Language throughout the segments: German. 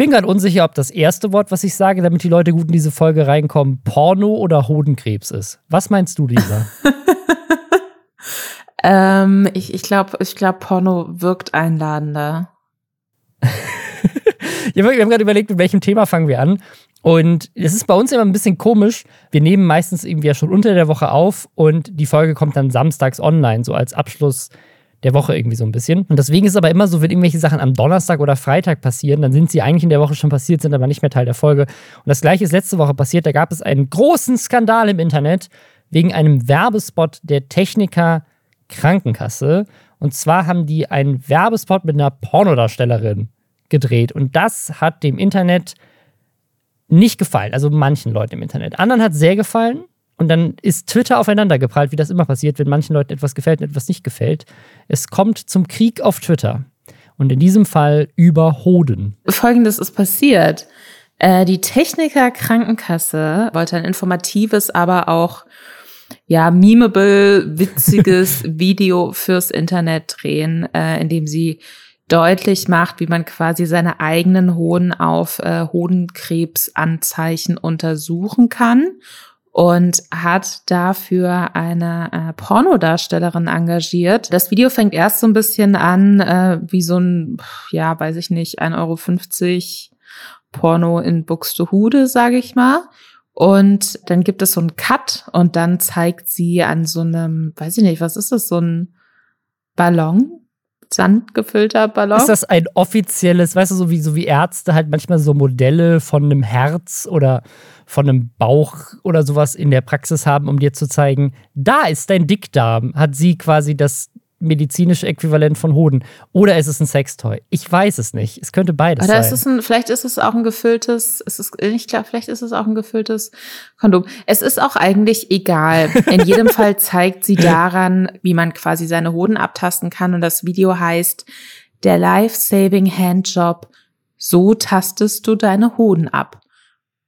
bin gerade unsicher, ob das erste Wort, was ich sage, damit die Leute gut in diese Folge reinkommen, Porno oder Hodenkrebs ist. Was meinst du, Lisa? ähm, ich ich glaube, ich glaub, Porno wirkt einladender. ja, wir haben gerade überlegt, mit welchem Thema fangen wir an. Und es ist bei uns immer ein bisschen komisch. Wir nehmen meistens irgendwie ja schon unter der Woche auf und die Folge kommt dann samstags online, so als Abschluss der Woche irgendwie so ein bisschen. Und deswegen ist es aber immer so, wenn irgendwelche Sachen am Donnerstag oder Freitag passieren, dann sind sie eigentlich in der Woche schon passiert, sind aber nicht mehr Teil der Folge. Und das gleiche ist letzte Woche passiert. Da gab es einen großen Skandal im Internet wegen einem Werbespot der Techniker Krankenkasse. Und zwar haben die einen Werbespot mit einer Pornodarstellerin gedreht. Und das hat dem Internet nicht gefallen. Also manchen Leuten im Internet. Anderen hat sehr gefallen. Und dann ist Twitter aufeinander geprallt, wie das immer passiert, wenn manchen Leuten etwas gefällt und etwas nicht gefällt. Es kommt zum Krieg auf Twitter. Und in diesem Fall über Hoden. Folgendes ist passiert. Äh, die Techniker Krankenkasse wollte ein informatives, aber auch ja, memeable, witziges Video fürs Internet drehen, äh, in dem sie deutlich macht, wie man quasi seine eigenen Hoden auf äh, Hodenkrebsanzeichen untersuchen kann und hat dafür eine äh, Pornodarstellerin engagiert. Das Video fängt erst so ein bisschen an äh, wie so ein, ja, weiß ich nicht, 1,50 Euro Porno in Buxtehude, sage ich mal. Und dann gibt es so einen Cut und dann zeigt sie an so einem, weiß ich nicht, was ist das, so ein Ballon, Sand gefüllter Ballon. Ist das ein offizielles, weißt du, so wie, so wie Ärzte halt manchmal so Modelle von einem Herz oder von einem Bauch oder sowas in der Praxis haben, um dir zu zeigen, da ist dein Dickdarm, hat sie quasi das medizinische Äquivalent von Hoden. Oder ist es ein Sextoy? Ich weiß es nicht. Es könnte beides Oder sein. Ist es ein, vielleicht ist es auch ein gefülltes, es ist nicht klar, vielleicht ist es auch ein gefülltes Kondom. Es ist auch eigentlich egal. In jedem Fall zeigt sie daran, wie man quasi seine Hoden abtasten kann. Und das Video heißt, der Life-Saving Handjob, so tastest du deine Hoden ab.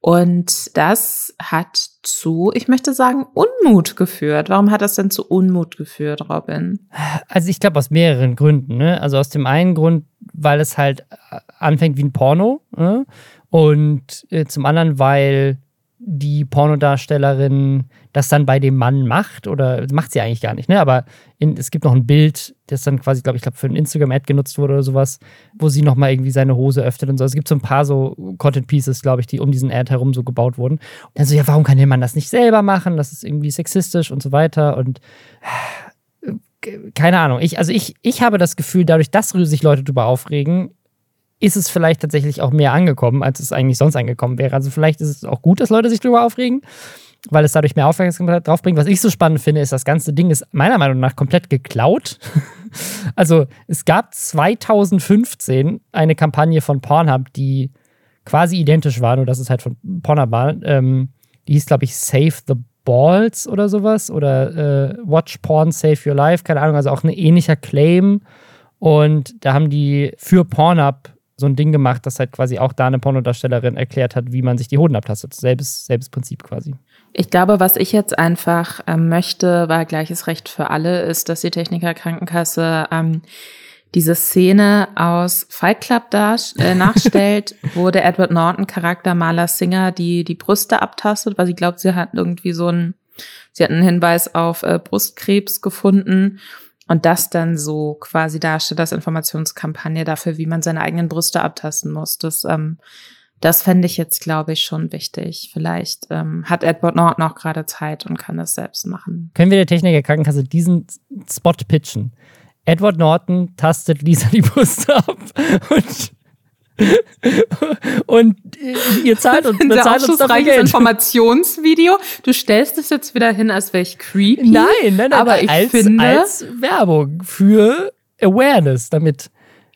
Und das hat zu, ich möchte sagen, Unmut geführt. Warum hat das denn zu Unmut geführt, Robin? Also ich glaube aus mehreren Gründen. Ne? Also aus dem einen Grund, weil es halt anfängt wie ein Porno. Ne? Und äh, zum anderen, weil die Pornodarstellerin das dann bei dem Mann macht oder macht sie eigentlich gar nicht, ne? Aber in, es gibt noch ein Bild, das dann quasi, glaube ich, glaub, für ein Instagram-Ad genutzt wurde oder sowas, wo sie nochmal irgendwie seine Hose öffnet und so. Es gibt so ein paar so Content-Pieces, glaube ich, die um diesen Ad herum so gebaut wurden. Und dann so, ja, warum kann der Mann das nicht selber machen? Das ist irgendwie sexistisch und so weiter und äh, keine Ahnung. Ich, also ich, ich habe das Gefühl, dadurch, dass sich Leute darüber aufregen, ist es vielleicht tatsächlich auch mehr angekommen, als es eigentlich sonst angekommen wäre. Also vielleicht ist es auch gut, dass Leute sich darüber aufregen, weil es dadurch mehr Aufmerksamkeit draufbringt. Was ich so spannend finde, ist, das ganze Ding ist meiner Meinung nach komplett geklaut. also es gab 2015 eine Kampagne von Pornhub, die quasi identisch war, nur dass es halt von Pornhub war. Ähm, die hieß, glaube ich, Save the Balls oder sowas oder äh, Watch Porn Save Your Life, keine Ahnung, also auch ein ähnlicher Claim. Und da haben die für Pornhub so ein Ding gemacht, dass halt quasi auch da eine Pornodarstellerin erklärt hat, wie man sich die Hoden abtastet. Selbes, selbes Prinzip quasi. Ich glaube, was ich jetzt einfach ähm, möchte, weil gleiches Recht für alle ist, dass die Techniker Krankenkasse ähm, diese Szene aus Fight Club äh, nachstellt, wo der Edward Norton Charakter Marla Singer die die Brüste abtastet, weil sie glaubt, sie hat irgendwie so einen, sie hat einen Hinweis auf äh, Brustkrebs gefunden und das dann so quasi darstellt als Informationskampagne dafür, wie man seine eigenen Brüste abtasten muss. Das, ähm, das fände ich jetzt, glaube ich, schon wichtig. Vielleicht ähm, hat Edward Norton auch gerade Zeit und kann das selbst machen. Können wir der Techniker Krankenkasse diesen Spot pitchen? Edward Norton tastet Lisa die Brüste ab und und äh, ihr zahlt uns, bezahlt uns dafür Geld. Informationsvideo. Du stellst es jetzt wieder hin, als wäre ich creepy. Nein, nein, nein, aber ich als, finde, als Werbung für Awareness, damit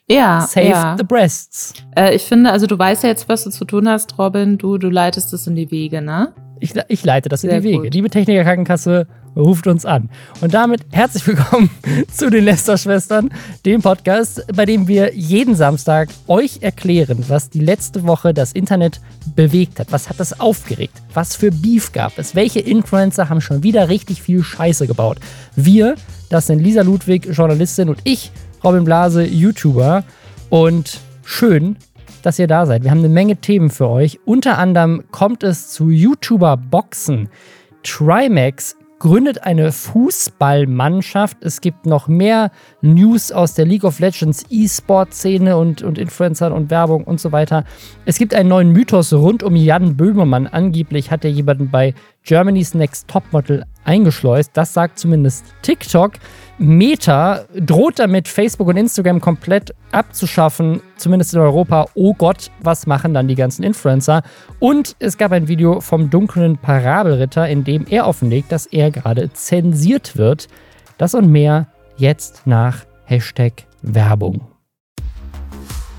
ja, Save ja. the breasts. Äh, ich finde, also du weißt ja jetzt, was du zu tun hast, Robin. Du, du leitest es in die Wege, ne? Ich, ich leite das in die Wege. Gut. Liebe Techniker Krankenkasse, ruft uns an. Und damit herzlich willkommen zu den Lester-Schwestern, dem Podcast, bei dem wir jeden Samstag euch erklären, was die letzte Woche das Internet bewegt hat. Was hat das aufgeregt? Was für Beef gab es? Welche Influencer haben schon wieder richtig viel Scheiße gebaut? Wir, das sind Lisa Ludwig, Journalistin, und ich, Robin Blase, YouTuber. Und schön, dass ihr da seid. Wir haben eine Menge Themen für euch. Unter anderem kommt es zu YouTuber Boxen. Trimax gründet eine Fußballmannschaft. Es gibt noch mehr News aus der League of Legends E-Sport-Szene und, und Influencern und Werbung und so weiter. Es gibt einen neuen Mythos rund um Jan Böhmermann. Angeblich hat er jemanden bei Germany's Next Topmodel eingeschleust. Das sagt zumindest TikTok. Meta droht damit, Facebook und Instagram komplett abzuschaffen, zumindest in Europa. Oh Gott, was machen dann die ganzen Influencer? Und es gab ein Video vom dunklen Parabelritter, in dem er offenlegt, dass er gerade zensiert wird. Das und mehr jetzt nach Hashtag Werbung.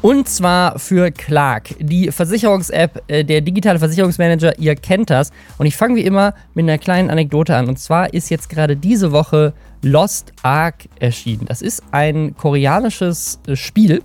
Und zwar für Clark, die Versicherungs-App, äh, der digitale Versicherungsmanager. Ihr kennt das. Und ich fange wie immer mit einer kleinen Anekdote an. Und zwar ist jetzt gerade diese Woche Lost Ark erschienen. Das ist ein koreanisches äh, Spiel,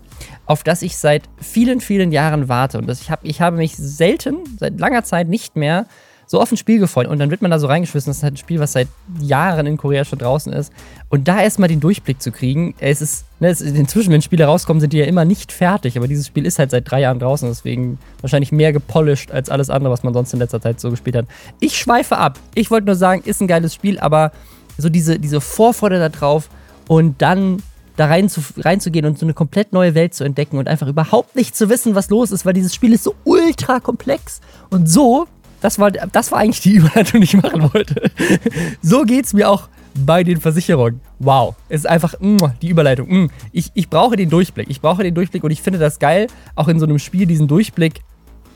auf das ich seit vielen, vielen Jahren warte. Und das, ich, hab, ich habe mich selten, seit langer Zeit nicht mehr so auf ein Spiel gefreut und dann wird man da so reingeschmissen. Das ist halt ein Spiel, was seit Jahren in Korea schon draußen ist. Und da erstmal den Durchblick zu kriegen, es ist, ne, es ist, inzwischen, wenn Spiele rauskommen, sind die ja immer nicht fertig. Aber dieses Spiel ist halt seit drei Jahren draußen, deswegen wahrscheinlich mehr gepolished als alles andere, was man sonst in letzter Zeit so gespielt hat. Ich schweife ab. Ich wollte nur sagen, ist ein geiles Spiel, aber so diese, diese Vorfreude da drauf und dann da rein zu, reinzugehen und so eine komplett neue Welt zu entdecken und einfach überhaupt nicht zu wissen, was los ist, weil dieses Spiel ist so ultra komplex und so das war, das war eigentlich die Überleitung, die ich machen wollte. so geht es mir auch bei den Versicherungen. Wow, es ist einfach mh, die Überleitung. Mh. Ich, ich brauche den Durchblick. Ich brauche den Durchblick und ich finde das geil, auch in so einem Spiel diesen Durchblick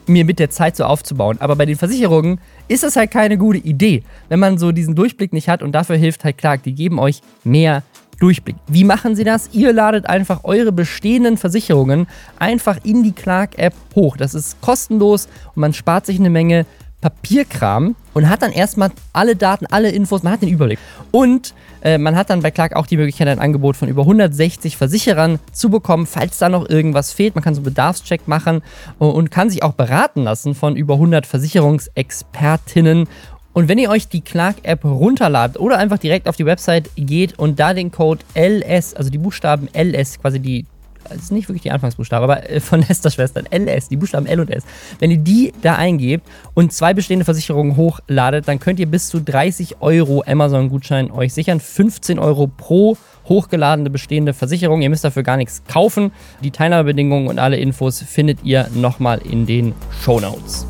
mir mit der Zeit so aufzubauen. Aber bei den Versicherungen ist es halt keine gute Idee, wenn man so diesen Durchblick nicht hat und dafür hilft halt Clark. Die geben euch mehr Durchblick. Wie machen sie das? Ihr ladet einfach eure bestehenden Versicherungen einfach in die Clark-App hoch. Das ist kostenlos und man spart sich eine Menge Papierkram und hat dann erstmal alle Daten, alle Infos, man hat den Überblick. Und äh, man hat dann bei Clark auch die Möglichkeit, ein Angebot von über 160 Versicherern zu bekommen, falls da noch irgendwas fehlt. Man kann so einen Bedarfscheck machen und kann sich auch beraten lassen von über 100 Versicherungsexpertinnen. Und wenn ihr euch die Clark-App runterladet oder einfach direkt auf die Website geht und da den Code LS, also die Buchstaben LS, quasi die das ist nicht wirklich die Anfangsbuchstaben, aber äh, von Lester-Schwestern, LS, die Buchstaben L und S. Wenn ihr die da eingebt und zwei bestehende Versicherungen hochladet, dann könnt ihr bis zu 30 Euro Amazon-Gutschein euch sichern. 15 Euro pro hochgeladene bestehende Versicherung. Ihr müsst dafür gar nichts kaufen. Die Teilnahmebedingungen und alle Infos findet ihr nochmal in den Show Notes.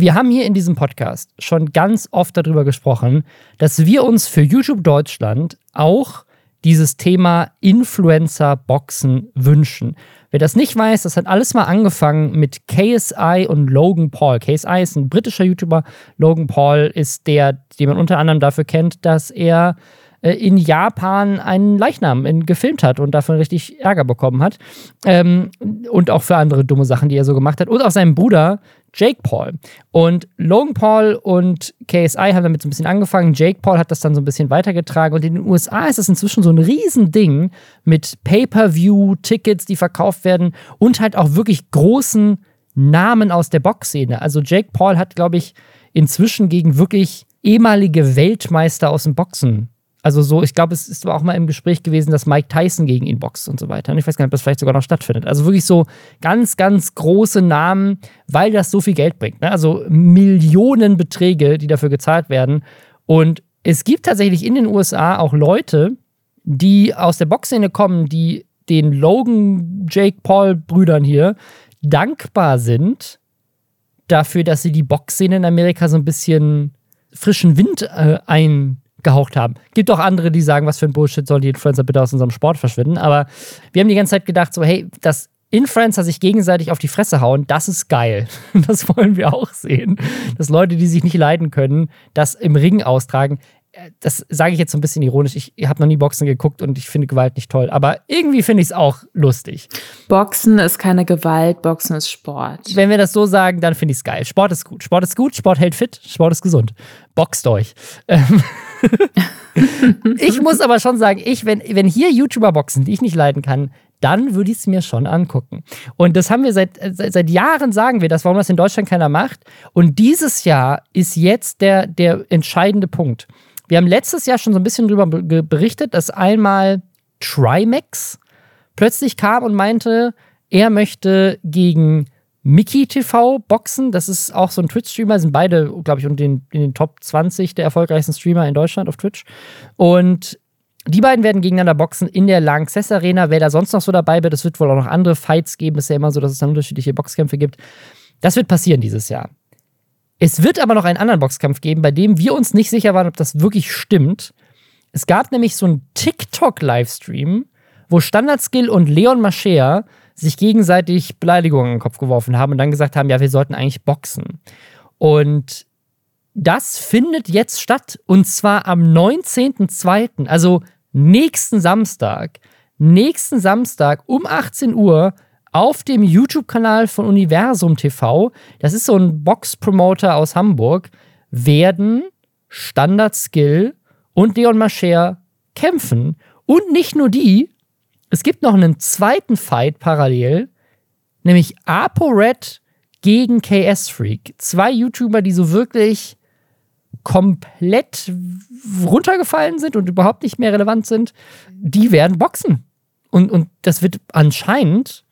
Wir haben hier in diesem Podcast schon ganz oft darüber gesprochen, dass wir uns für YouTube Deutschland auch dieses Thema Influencer-Boxen wünschen. Wer das nicht weiß, das hat alles mal angefangen mit KSI und Logan Paul. KSI ist ein britischer YouTuber. Logan Paul ist der, den man unter anderem dafür kennt, dass er äh, in Japan einen Leichnam in, gefilmt hat und dafür richtig Ärger bekommen hat. Ähm, und auch für andere dumme Sachen, die er so gemacht hat. Und auch seinem Bruder Jake Paul. Und Logan Paul und KSI haben damit so ein bisschen angefangen. Jake Paul hat das dann so ein bisschen weitergetragen. Und in den USA ist es inzwischen so ein Riesending mit Pay-Per-View-Tickets, die verkauft werden und halt auch wirklich großen Namen aus der Boxszene. Also Jake Paul hat, glaube ich, inzwischen gegen wirklich ehemalige Weltmeister aus dem Boxen also so, ich glaube, es ist auch mal im Gespräch gewesen, dass Mike Tyson gegen ihn boxt und so weiter. Und ich weiß gar nicht, ob das vielleicht sogar noch stattfindet. Also wirklich so ganz, ganz große Namen, weil das so viel Geld bringt. Ne? Also Millionenbeträge, die dafür gezahlt werden. Und es gibt tatsächlich in den USA auch Leute, die aus der Boxszene kommen, die den Logan Jake Paul Brüdern hier dankbar sind dafür, dass sie die Boxszene in Amerika so ein bisschen frischen Wind äh, ein gehaucht haben. Gibt auch andere, die sagen, was für ein Bullshit sollen die Influencer bitte aus unserem Sport verschwinden. Aber wir haben die ganze Zeit gedacht, so, hey, dass Influencer sich gegenseitig auf die Fresse hauen, das ist geil. Das wollen wir auch sehen. Dass Leute, die sich nicht leiden können, das im Ring austragen das sage ich jetzt so ein bisschen ironisch, ich habe noch nie Boxen geguckt und ich finde Gewalt nicht toll, aber irgendwie finde ich es auch lustig. Boxen ist keine Gewalt, Boxen ist Sport. Wenn wir das so sagen, dann finde ich es geil. Sport ist gut. Sport ist gut, Sport hält fit, Sport ist gesund. Boxt euch. Ähm, ich muss aber schon sagen, ich, wenn, wenn hier YouTuber boxen, die ich nicht leiden kann, dann würde ich es mir schon angucken. Und das haben wir seit, seit, seit, Jahren, sagen wir das, warum das in Deutschland keiner macht. Und dieses Jahr ist jetzt der, der entscheidende Punkt. Wir haben letztes Jahr schon so ein bisschen darüber berichtet, dass einmal Trimax plötzlich kam und meinte, er möchte gegen Mickey TV boxen. Das ist auch so ein Twitch-Streamer, sind beide, glaube ich, in den, in den Top 20 der erfolgreichsten Streamer in Deutschland auf Twitch. Und die beiden werden gegeneinander boxen in der Lanxess Arena. Wer da sonst noch so dabei wird, es wird wohl auch noch andere Fights geben. Es ist ja immer so, dass es dann unterschiedliche Boxkämpfe gibt. Das wird passieren dieses Jahr. Es wird aber noch einen anderen Boxkampf geben, bei dem wir uns nicht sicher waren, ob das wirklich stimmt. Es gab nämlich so einen TikTok-Livestream, wo Standard Skill und Leon Mascher sich gegenseitig Beleidigungen in den Kopf geworfen haben und dann gesagt haben, ja, wir sollten eigentlich boxen. Und das findet jetzt statt und zwar am 19.02., also nächsten Samstag. Nächsten Samstag um 18 Uhr auf dem YouTube-Kanal von Universum TV. Das ist so ein Box-Promoter aus Hamburg. Werden Standard Skill und Leon Mascher kämpfen. Und nicht nur die, es gibt noch einen zweiten Fight parallel, nämlich ApoRed gegen KS Freak. Zwei YouTuber, die so wirklich komplett runtergefallen sind und überhaupt nicht mehr relevant sind, die werden boxen. Und, und das wird anscheinend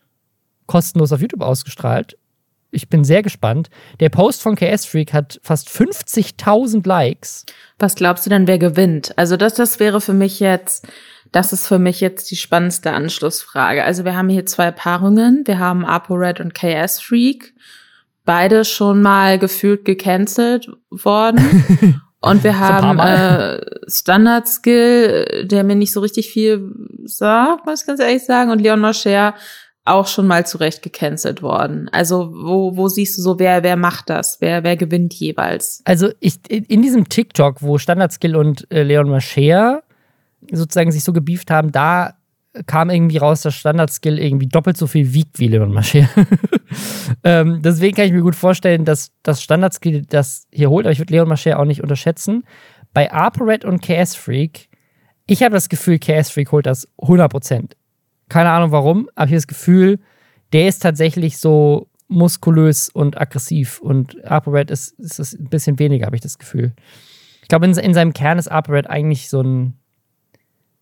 kostenlos auf YouTube ausgestrahlt. Ich bin sehr gespannt. Der Post von KS Freak hat fast 50.000 Likes. Was glaubst du denn, wer gewinnt? Also das, das wäre für mich jetzt das ist für mich jetzt die spannendste Anschlussfrage. Also wir haben hier zwei Paarungen. Wir haben ApoRed und KS Freak. Beide schon mal gefühlt gecancelt worden. Und wir haben äh, Standard Skill, der mir nicht so richtig viel sagt, muss ich ganz ehrlich sagen. Und Leon Mascher auch schon mal zurecht gecancelt worden. Also wo, wo siehst du so, wer, wer macht das? Wer, wer gewinnt jeweils? Also ich, in diesem TikTok, wo Standard Skill und äh, Leon Mascher sozusagen sich so gebieft haben, da kam irgendwie raus, dass Standard-Skill irgendwie doppelt so viel wiegt wie Leon Mascher. ähm, deswegen kann ich mir gut vorstellen, dass das Standard-Skill das hier holt, aber ich würde Leon Mascher auch nicht unterschätzen. Bei ApoRed und KS Freak, ich habe das Gefühl, KS Freak holt das 100%. Keine Ahnung warum, aber ich habe das Gefühl, der ist tatsächlich so muskulös und aggressiv und ApoRed ist, ist es ein bisschen weniger, habe ich das Gefühl. Ich glaube, in, in seinem Kern ist ApoRed eigentlich so ein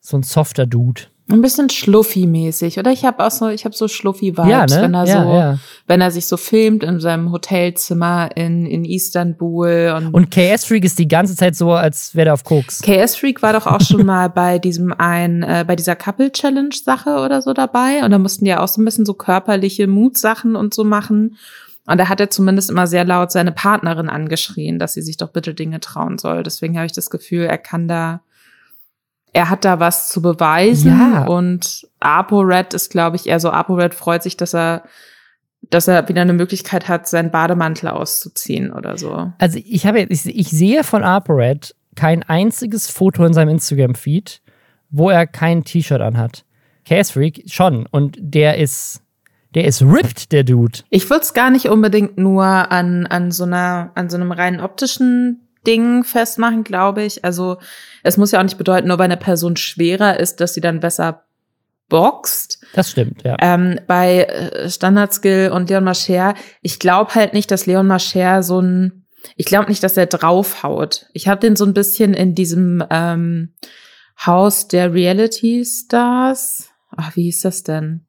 so ein softer Dude. Ein bisschen Schluffi-mäßig, oder? Ich habe auch so, ich habe so Schluffi-Vibes, ja, ne? wenn er ja, so, ja. wenn er sich so filmt in seinem Hotelzimmer in, in Istanbul. Und, und KS Freak ist die ganze Zeit so, als wäre er auf Koks. KS Freak war doch auch schon mal bei diesem ein, äh, bei dieser Couple Challenge Sache oder so dabei. Und da mussten die ja auch so ein bisschen so körperliche Mutsachen und so machen. Und da hat er zumindest immer sehr laut seine Partnerin angeschrien, dass sie sich doch bitte Dinge trauen soll. Deswegen habe ich das Gefühl, er kann da er hat da was zu beweisen. Ja. Und ApoRed ist, glaube ich, eher so, ApoRed freut sich, dass er dass er wieder eine Möglichkeit hat, seinen Bademantel auszuziehen oder so. Also ich habe ich, ich sehe von ApoRed kein einziges Foto in seinem Instagram-Feed, wo er kein T-Shirt anhat. Freak schon. Und der ist, der ist ripped, der Dude. Ich würde es gar nicht unbedingt nur an, an so einer, an so einem rein optischen Ding festmachen, glaube ich. Also es muss ja auch nicht bedeuten, nur weil eine Person schwerer ist, dass sie dann besser boxt. Das stimmt, ja. Ähm, bei äh, Standard Skill und Leon Mascher, ich glaube halt nicht, dass Leon Mascher so ein, ich glaube nicht, dass er draufhaut. Ich habe den so ein bisschen in diesem ähm, Haus der Reality Stars. Ach, wie hieß das denn?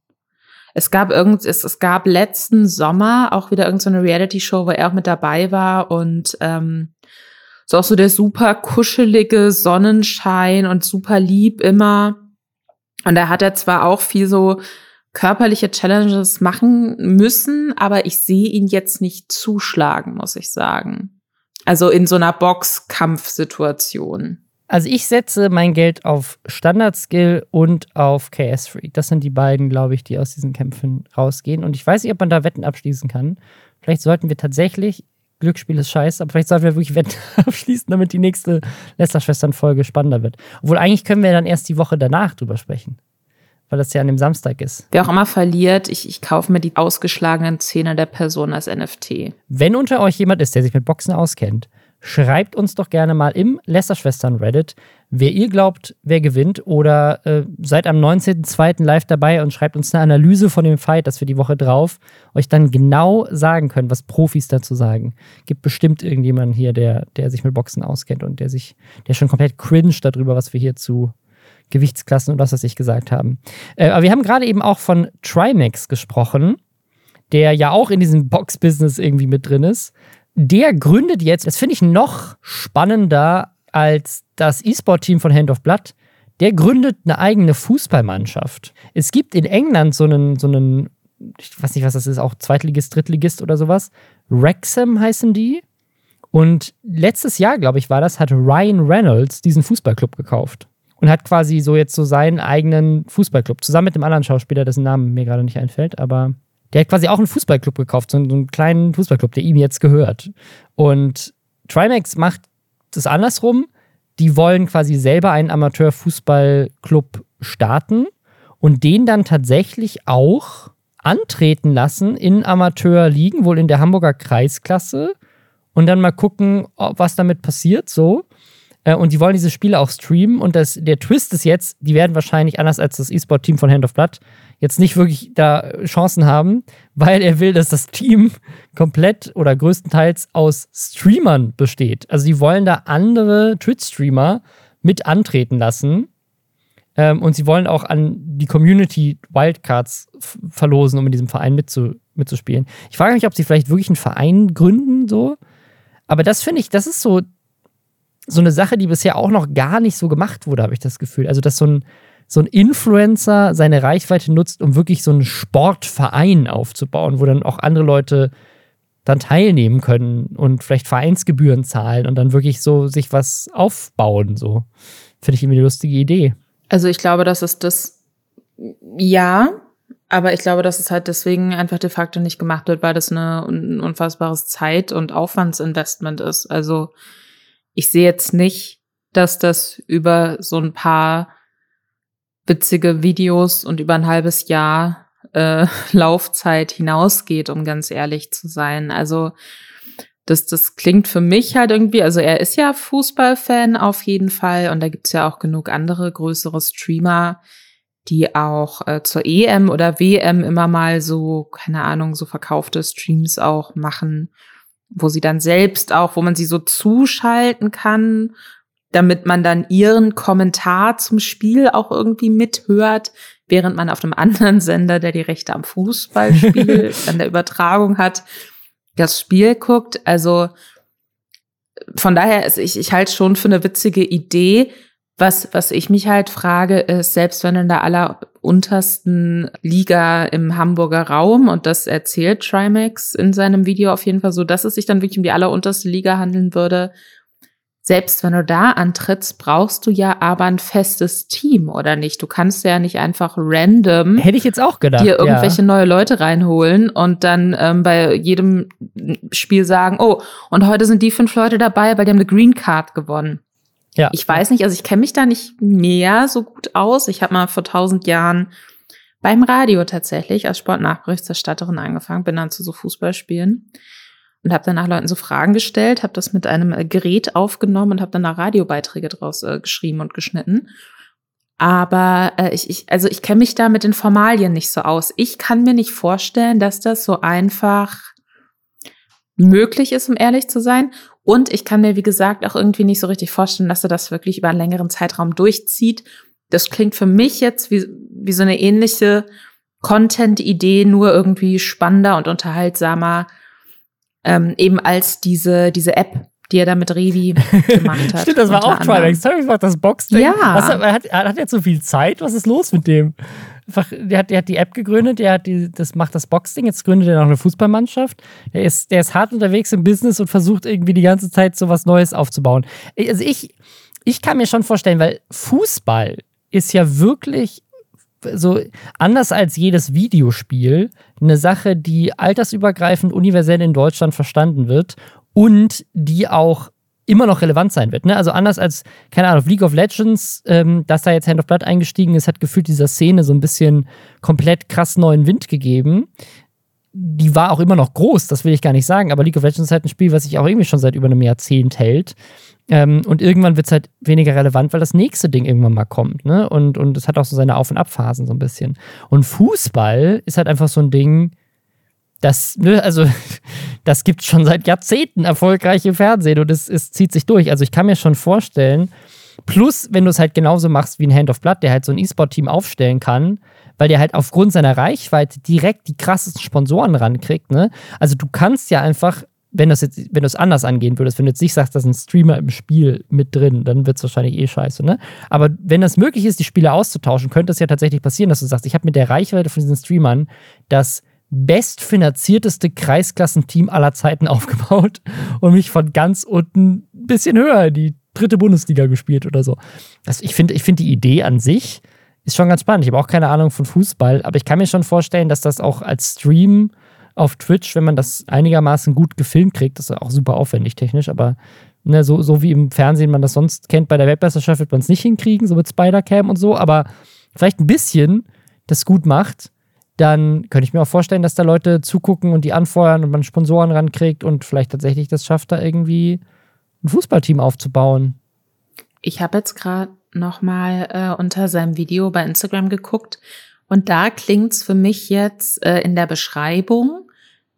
Es gab irgend, es, es gab letzten Sommer auch wieder irgendeine so Reality-Show, wo er auch mit dabei war und ähm, so auch so der super kuschelige Sonnenschein und super lieb immer. Und da hat er zwar auch viel so körperliche Challenges machen müssen, aber ich sehe ihn jetzt nicht zuschlagen, muss ich sagen. Also in so einer Boxkampfsituation. Also ich setze mein Geld auf Standard Skill und auf KS Freak. Das sind die beiden, glaube ich, die aus diesen Kämpfen rausgehen. Und ich weiß nicht, ob man da Wetten abschließen kann. Vielleicht sollten wir tatsächlich Glücksspiel ist scheiße, aber vielleicht sollten wir wirklich Wetten abschließen, damit die nächste Lester-Schwestern-Folge spannender wird. Obwohl eigentlich können wir dann erst die Woche danach drüber sprechen. Weil das ja an dem Samstag ist. Wer auch immer verliert, ich, ich kaufe mir die ausgeschlagenen Zähne der Person als NFT. Wenn unter euch jemand ist, der sich mit Boxen auskennt, schreibt uns doch gerne mal im Lester-Schwestern Reddit, wer ihr glaubt, wer gewinnt. Oder äh, seid am 19.02. live dabei und schreibt uns eine Analyse von dem Fight, dass wir die Woche drauf euch dann genau sagen können, was Profis dazu sagen. Gibt bestimmt irgendjemanden hier, der, der sich mit Boxen auskennt und der sich, der schon komplett cringe darüber, was wir hier zu Gewichtsklassen und was, was ich gesagt haben. Äh, aber wir haben gerade eben auch von Trimax gesprochen, der ja auch in diesem Box-Business irgendwie mit drin ist. Der gründet jetzt, das finde ich noch spannender als das E-Sport-Team von Hand of Blood. Der gründet eine eigene Fußballmannschaft. Es gibt in England so einen, so einen, ich weiß nicht, was das ist, auch Zweitligist, Drittligist oder sowas. Wrexham heißen die. Und letztes Jahr, glaube ich, war das, hat Ryan Reynolds diesen Fußballclub gekauft. Und hat quasi so jetzt so seinen eigenen Fußballclub. Zusammen mit dem anderen Schauspieler, dessen Name mir gerade nicht einfällt, aber der hat quasi auch einen Fußballclub gekauft, so einen kleinen Fußballclub, der ihm jetzt gehört. Und Trimax macht das andersrum. Die wollen quasi selber einen Amateurfußballclub starten und den dann tatsächlich auch antreten lassen in Amateurligen, wohl in der Hamburger Kreisklasse und dann mal gucken, was damit passiert, so. Äh, und die wollen diese Spiele auch streamen. Und das, der Twist ist jetzt, die werden wahrscheinlich, anders als das E-Sport-Team von Hand of Blood, jetzt nicht wirklich da Chancen haben, weil er will, dass das Team komplett oder größtenteils aus Streamern besteht. Also die wollen da andere Twitch-Streamer mit antreten lassen. Ähm, und sie wollen auch an die Community Wildcards verlosen, um in diesem Verein mitzu mitzuspielen. Ich frage mich, ob sie vielleicht wirklich einen Verein gründen, so. Aber das finde ich, das ist so, so eine Sache, die bisher auch noch gar nicht so gemacht wurde, habe ich das Gefühl. Also, dass so ein, so ein Influencer seine Reichweite nutzt, um wirklich so einen Sportverein aufzubauen, wo dann auch andere Leute dann teilnehmen können und vielleicht Vereinsgebühren zahlen und dann wirklich so sich was aufbauen. So finde ich irgendwie eine lustige Idee. Also ich glaube, dass es das ja, aber ich glaube, dass es halt deswegen einfach de facto nicht gemacht wird, weil das eine, ein unfassbares Zeit- und Aufwandsinvestment ist. Also ich sehe jetzt nicht, dass das über so ein paar witzige Videos und über ein halbes Jahr äh, Laufzeit hinausgeht, um ganz ehrlich zu sein. Also das, das klingt für mich halt irgendwie, also er ist ja Fußballfan auf jeden Fall und da gibt's ja auch genug andere größere Streamer, die auch äh, zur EM oder WM immer mal so, keine Ahnung, so verkaufte Streams auch machen, wo sie dann selbst auch, wo man sie so zuschalten kann, damit man dann ihren Kommentar zum Spiel auch irgendwie mithört, während man auf einem anderen Sender, der die Rechte am Fußballspiel an der Übertragung hat, das Spiel guckt. Also von daher ist ich, ich halte schon für eine witzige Idee. Was, was ich mich halt frage, ist, selbst wenn in der alleruntersten Liga im Hamburger Raum, und das erzählt Trimax in seinem Video auf jeden Fall so, dass es sich dann wirklich um die allerunterste Liga handeln würde, selbst wenn du da antrittst, brauchst du ja aber ein festes Team, oder nicht? Du kannst ja nicht einfach random. Hätte ich jetzt auch gedacht. Dir irgendwelche ja. neue Leute reinholen und dann ähm, bei jedem Spiel sagen, oh, und heute sind die fünf Leute dabei, weil die haben eine Green Card gewonnen. Ja. Ich weiß nicht, also ich kenne mich da nicht mehr so gut aus. Ich habe mal vor tausend Jahren beim Radio tatsächlich als Sportnachberichterstatterin angefangen, bin dann zu so Fußballspielen und habe danach Leuten so Fragen gestellt, habe das mit einem äh, Gerät aufgenommen und habe dann da Radiobeiträge draus äh, geschrieben und geschnitten. Aber äh, ich, ich, also ich kenne mich da mit den Formalien nicht so aus. Ich kann mir nicht vorstellen, dass das so einfach möglich ist, um ehrlich zu sein. Und ich kann mir, wie gesagt, auch irgendwie nicht so richtig vorstellen, dass er das wirklich über einen längeren Zeitraum durchzieht. Das klingt für mich jetzt wie, wie so eine ähnliche Content-Idee, nur irgendwie spannender und unterhaltsamer ähm, eben als diese, diese App, die er da mit Revi gemacht hat. Stimmt, das war auch Trimax. Macht das Boxding. Ja. Was, er, hat, er hat jetzt so viel Zeit. Was ist los mit dem? Einfach, der, hat, der hat die App gegründet, der hat die, das macht das Boxding, jetzt gründet er noch eine Fußballmannschaft. Der ist, der ist hart unterwegs im Business und versucht irgendwie die ganze Zeit so was Neues aufzubauen. Also ich, ich kann mir schon vorstellen, weil Fußball ist ja wirklich so anders als jedes Videospiel eine Sache, die altersübergreifend universell in Deutschland verstanden wird und die auch immer noch relevant sein wird. Ne? Also anders als, keine Ahnung, League of Legends, ähm, dass da jetzt Hand of Blood eingestiegen ist, hat gefühlt dieser Szene so ein bisschen komplett krass neuen Wind gegeben. Die war auch immer noch groß, das will ich gar nicht sagen, aber League of Legends ist halt ein Spiel, was sich auch irgendwie schon seit über einem Jahrzehnt hält. Ähm, und irgendwann wird es halt weniger relevant, weil das nächste Ding irgendwann mal kommt. Ne? Und, und es hat auch so seine Auf- und Abphasen so ein bisschen. Und Fußball ist halt einfach so ein Ding, das, ne, also, das gibt schon seit Jahrzehnten erfolgreich im Fernsehen und es, es zieht sich durch. Also ich kann mir schon vorstellen, Plus, wenn du es halt genauso machst wie ein Hand of Blood, der halt so ein E-Sport-Team aufstellen kann, weil der halt aufgrund seiner Reichweite direkt die krassesten Sponsoren rankriegt. Ne? Also du kannst ja einfach, wenn das jetzt, wenn du es anders angehen würdest, wenn du jetzt nicht sagst, da ist ein Streamer im Spiel mit drin, dann wird es wahrscheinlich eh scheiße. Ne? Aber wenn das möglich ist, die Spiele auszutauschen, könnte es ja tatsächlich passieren, dass du sagst, ich habe mit der Reichweite von diesen Streamern das bestfinanzierteste Kreisklassenteam aller Zeiten aufgebaut und mich von ganz unten ein bisschen höher in die dritte Bundesliga gespielt oder so. Also ich finde ich find die Idee an sich ist schon ganz spannend. Ich habe auch keine Ahnung von Fußball, aber ich kann mir schon vorstellen, dass das auch als Stream auf Twitch, wenn man das einigermaßen gut gefilmt kriegt, das ist auch super aufwendig technisch, aber ne, so, so wie im Fernsehen man das sonst kennt, bei der Weltmeisterschaft wird man es nicht hinkriegen, so mit Spider-Cam und so, aber vielleicht ein bisschen das gut macht, dann könnte ich mir auch vorstellen, dass da Leute zugucken und die anfeuern und man Sponsoren rankriegt und vielleicht tatsächlich das schafft, da irgendwie ein Fußballteam aufzubauen. Ich habe jetzt gerade noch mal äh, unter seinem Video bei Instagram geguckt und da klingt's für mich jetzt äh, in der Beschreibung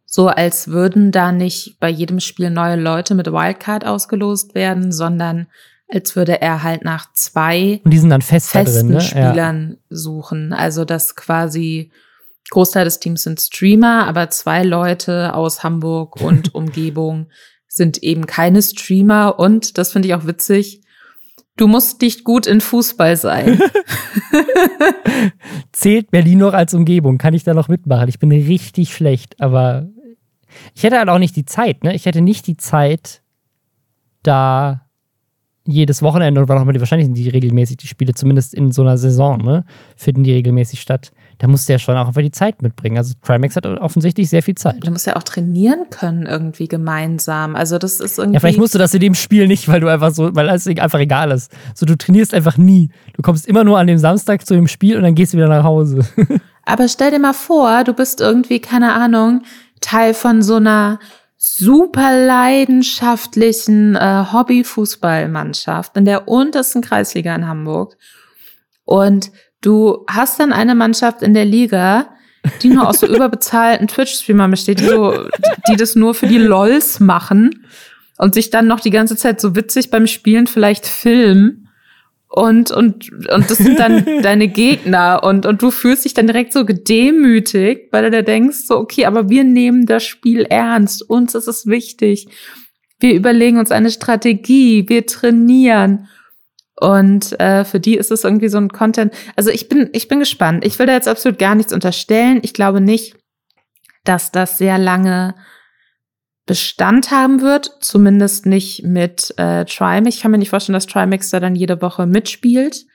so, als würden da nicht bei jedem Spiel neue Leute mit Wildcard ausgelost werden, sondern als würde er halt nach zwei und die sind dann fest festen drin, ne? Spielern ja. suchen. Also dass quasi Großteil des Teams sind Streamer, aber zwei Leute aus Hamburg und Umgebung sind eben keine Streamer und das finde ich auch witzig. Du musst nicht gut in Fußball sein. Zählt Berlin noch als Umgebung? Kann ich da noch mitmachen? Ich bin richtig schlecht, aber ich hätte halt auch nicht die Zeit, ne? Ich hätte nicht die Zeit, da jedes Wochenende oder wann auch immer die wahrscheinlich sind die regelmäßig die Spiele, zumindest in so einer Saison, ne? Finden die regelmäßig statt da musst du ja schon auch einfach die Zeit mitbringen. Also Trimax hat offensichtlich sehr viel Zeit. Du musst ja auch trainieren können irgendwie gemeinsam. Also das ist irgendwie. Ja, vielleicht musst du das in dem Spiel nicht, weil du einfach so, weil es einfach egal ist. So, du trainierst einfach nie. Du kommst immer nur an dem Samstag zu dem Spiel und dann gehst du wieder nach Hause. Aber stell dir mal vor, du bist irgendwie, keine Ahnung, Teil von so einer super leidenschaftlichen äh, Hobby-Fußballmannschaft in der untersten Kreisliga in Hamburg. Und Du hast dann eine Mannschaft in der Liga, die nur aus so überbezahlten Twitch-Streamern besteht, die, so, die das nur für die LOLs machen und sich dann noch die ganze Zeit so witzig beim Spielen vielleicht filmen. Und, und, und das sind dann deine Gegner und, und du fühlst dich dann direkt so gedemütigt, weil du da denkst, so, okay, aber wir nehmen das Spiel ernst, uns ist es wichtig. Wir überlegen uns eine Strategie, wir trainieren. Und äh, für die ist es irgendwie so ein Content. Also ich bin, ich bin gespannt. Ich will da jetzt absolut gar nichts unterstellen. Ich glaube nicht, dass das sehr lange Bestand haben wird, zumindest nicht mit äh, Trimax. Ich kann mir nicht vorstellen, dass Trimax da dann jede Woche mitspielt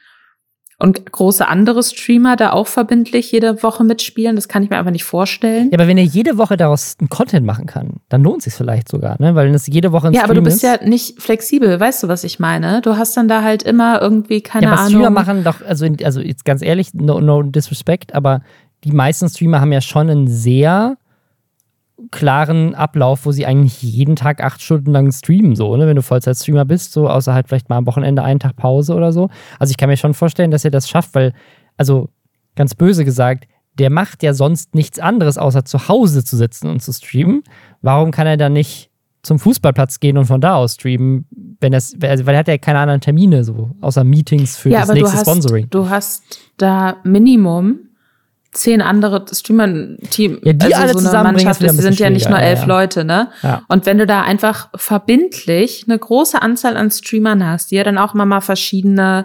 und große andere Streamer da auch verbindlich jede Woche mitspielen. Das kann ich mir einfach nicht vorstellen. Ja, aber wenn er jede Woche daraus einen Content machen kann, dann lohnt sich vielleicht sogar, ne? Weil es jede Woche ein Ja, Stream aber du bist ist. ja nicht flexibel, weißt du, was ich meine? Du hast dann da halt immer irgendwie keine ja, aber Ahnung. Streamer machen doch, also, also jetzt ganz ehrlich, no, no disrespect, aber die meisten Streamer haben ja schon einen sehr klaren Ablauf, wo sie eigentlich jeden Tag acht Stunden lang streamen, so, ne? wenn du Vollzeit-Streamer bist, so, außer halt vielleicht mal am Wochenende einen Tag Pause oder so. Also ich kann mir schon vorstellen, dass er das schafft, weil, also ganz böse gesagt, der macht ja sonst nichts anderes, außer zu Hause zu sitzen und zu streamen. Warum kann er dann nicht zum Fußballplatz gehen und von da aus streamen, wenn es, also, weil er hat ja keine anderen Termine, so, außer Meetings für ja, das nächste du hast, Sponsoring. Du hast da Minimum zehn andere Streamer-Team, Ja, die also alle so eine Mannschaft ist, die sind ja nicht nur elf ja, ja. Leute, ne? Ja. Und wenn du da einfach verbindlich eine große Anzahl an Streamern hast, die ja dann auch immer mal verschiedene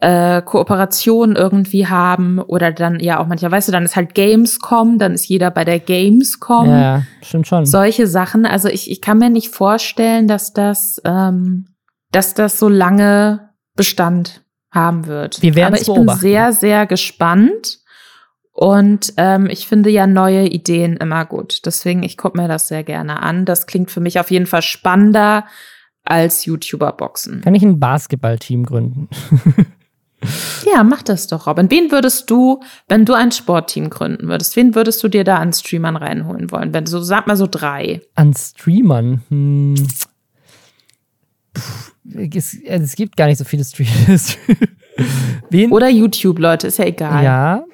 äh, Kooperationen irgendwie haben oder dann ja auch manchmal, weißt du, dann ist halt Gamescom, dann ist jeder bei der Gamescom. Ja, stimmt schon. Solche Sachen. Also ich, ich kann mir nicht vorstellen, dass das, ähm, dass das so lange Bestand haben wird. Wir werden Aber ich bin beobachten. sehr, sehr gespannt. Und ähm, ich finde ja neue Ideen immer gut. Deswegen, ich gucke mir das sehr gerne an. Das klingt für mich auf jeden Fall spannender als YouTuber-Boxen. Kann ich ein Basketballteam gründen? Ja, mach das doch, Robin. Wen würdest du, wenn du ein Sportteam gründen würdest, wen würdest du dir da an Streamern reinholen wollen? Wenn so, sag mal so drei. An Streamern? Hm. Puh, es, also es gibt gar nicht so viele Streamers. wen, Oder YouTube, Leute, ist ja egal. ja,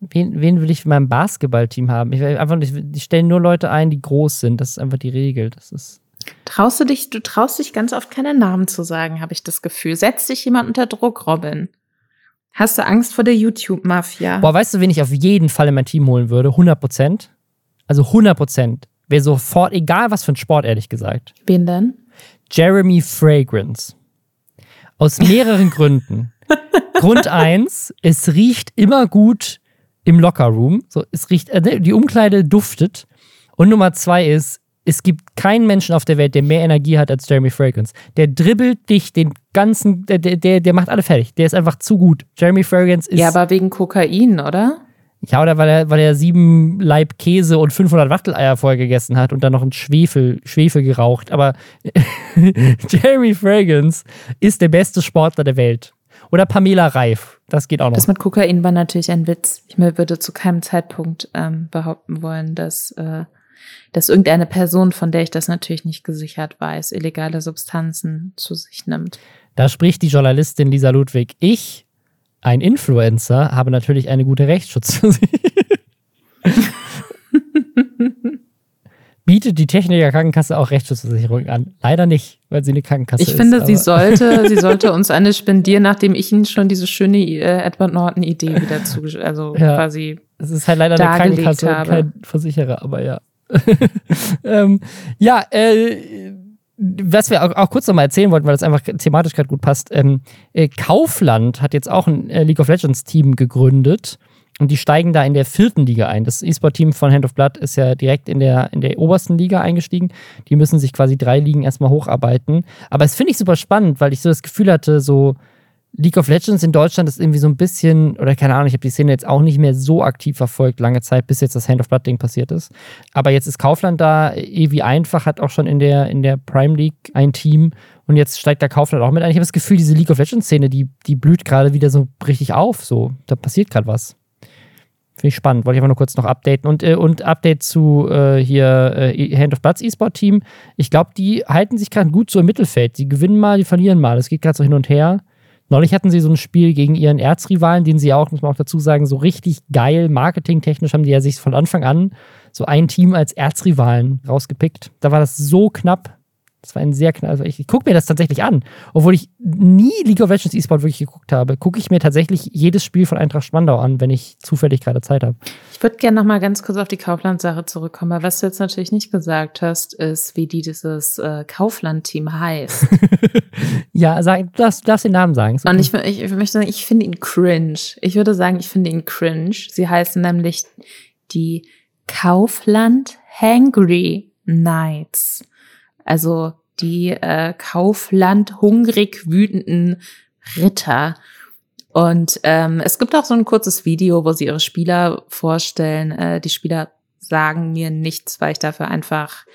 wen, wen will ich für mein Basketballteam haben? Ich, will einfach, nicht- die stellen nur Leute ein, die groß sind. Das ist einfach die Regel. Das ist Traust du dich, du traust dich ganz oft keine Namen zu sagen, habe ich das Gefühl. Setzt dich jemand unter Druck, Robin? Hast du Angst vor der YouTube-Mafia? Boah, weißt du, wen ich auf jeden Fall in mein Team holen würde? 100 Prozent. Also 100 Prozent. Wäre sofort, egal was für ein Sport, ehrlich gesagt. Wen denn? Jeremy Fragrance. Aus mehreren Gründen. Grund eins, es riecht immer gut im Lockerroom. So, es riecht, äh, die Umkleide duftet. Und Nummer zwei ist, es gibt keinen Menschen auf der Welt, der mehr Energie hat als Jeremy Fragrance. Der dribbelt dich den ganzen, der, der, der macht alle fertig. Der ist einfach zu gut. Jeremy Fragrance ist. Ja, aber wegen Kokain, oder? Ja, oder weil er, weil er sieben Leib Käse und 500 Wachteleier vorher gegessen hat und dann noch ein Schwefel, Schwefel geraucht. Aber Jeremy Fragrance ist der beste Sportler der Welt. Oder Pamela Reif. Das geht auch noch. Das mit Kokain war natürlich ein Witz. Ich würde zu keinem Zeitpunkt ähm, behaupten wollen, dass, äh, dass irgendeine Person, von der ich das natürlich nicht gesichert weiß, illegale Substanzen zu sich nimmt. Da spricht die Journalistin Lisa Ludwig. Ich, ein Influencer, habe natürlich eine gute Rechtsschutz für sie. bietet die Techniker Krankenkasse auch Rechtsschutzversicherung an. Leider nicht, weil sie eine Krankenkasse ich ist. Ich finde, sie sollte, sie sollte uns eine spendieren, nachdem ich ihnen schon diese schöne äh, Edward Norton Idee wieder zu, also ja, quasi. Es ist halt leider eine Krankenkasse und kein Versicherer, aber ja. ähm, ja, äh, was wir auch, auch kurz nochmal erzählen wollten, weil das einfach thematisch gerade gut passt. Ähm, äh, Kaufland hat jetzt auch ein äh, League of Legends Team gegründet und die steigen da in der vierten Liga ein. Das E-Sport-Team von Hand of Blood ist ja direkt in der, in der obersten Liga eingestiegen. Die müssen sich quasi drei Ligen erstmal hocharbeiten. Aber es finde ich super spannend, weil ich so das Gefühl hatte, so League of Legends in Deutschland ist irgendwie so ein bisschen, oder keine Ahnung, ich habe die Szene jetzt auch nicht mehr so aktiv verfolgt, lange Zeit, bis jetzt das Hand of Blood-Ding passiert ist. Aber jetzt ist Kaufland da, Evi Einfach hat auch schon in der, in der Prime League ein Team und jetzt steigt da Kaufland auch mit ein. Ich habe das Gefühl, diese League of Legends-Szene, die, die blüht gerade wieder so richtig auf. So, da passiert gerade was. Finde ich spannend. Wollte ich einfach nur kurz noch updaten. Und, äh, und Update zu äh, hier äh, Hand of Bloods E-Sport-Team. Ich glaube, die halten sich gerade gut so im Mittelfeld. Die gewinnen mal, die verlieren mal. Das geht gerade so hin und her. Neulich hatten sie so ein Spiel gegen ihren Erzrivalen, den sie auch, muss man auch dazu sagen, so richtig geil, marketingtechnisch haben die ja sich von Anfang an so ein Team als Erzrivalen rausgepickt. Da war das so knapp. Das war ein sehr knapp. Also ich, ich gucke mir das tatsächlich an. Obwohl ich nie League of Legends E-Sport wirklich geguckt habe, gucke ich mir tatsächlich jedes Spiel von Eintracht Spandau an, wenn ich zufällig gerade Zeit habe. Ich würde gerne noch mal ganz kurz auf die Kaufland-Sache zurückkommen. Aber was du jetzt natürlich nicht gesagt hast, ist, wie die dieses äh, Kaufland-Team heißt. ja, sag, du, darfst, du darfst den Namen sagen. Okay. Und ich, ich, ich möchte sagen, ich finde ihn cringe. Ich würde sagen, ich finde ihn cringe. Sie heißen nämlich die Kaufland Hangry Knights. Also die äh, Kaufland hungrig wütenden Ritter. Und ähm, es gibt auch so ein kurzes Video, wo sie ihre Spieler vorstellen. Äh, die Spieler sagen mir nichts, weil ich dafür einfach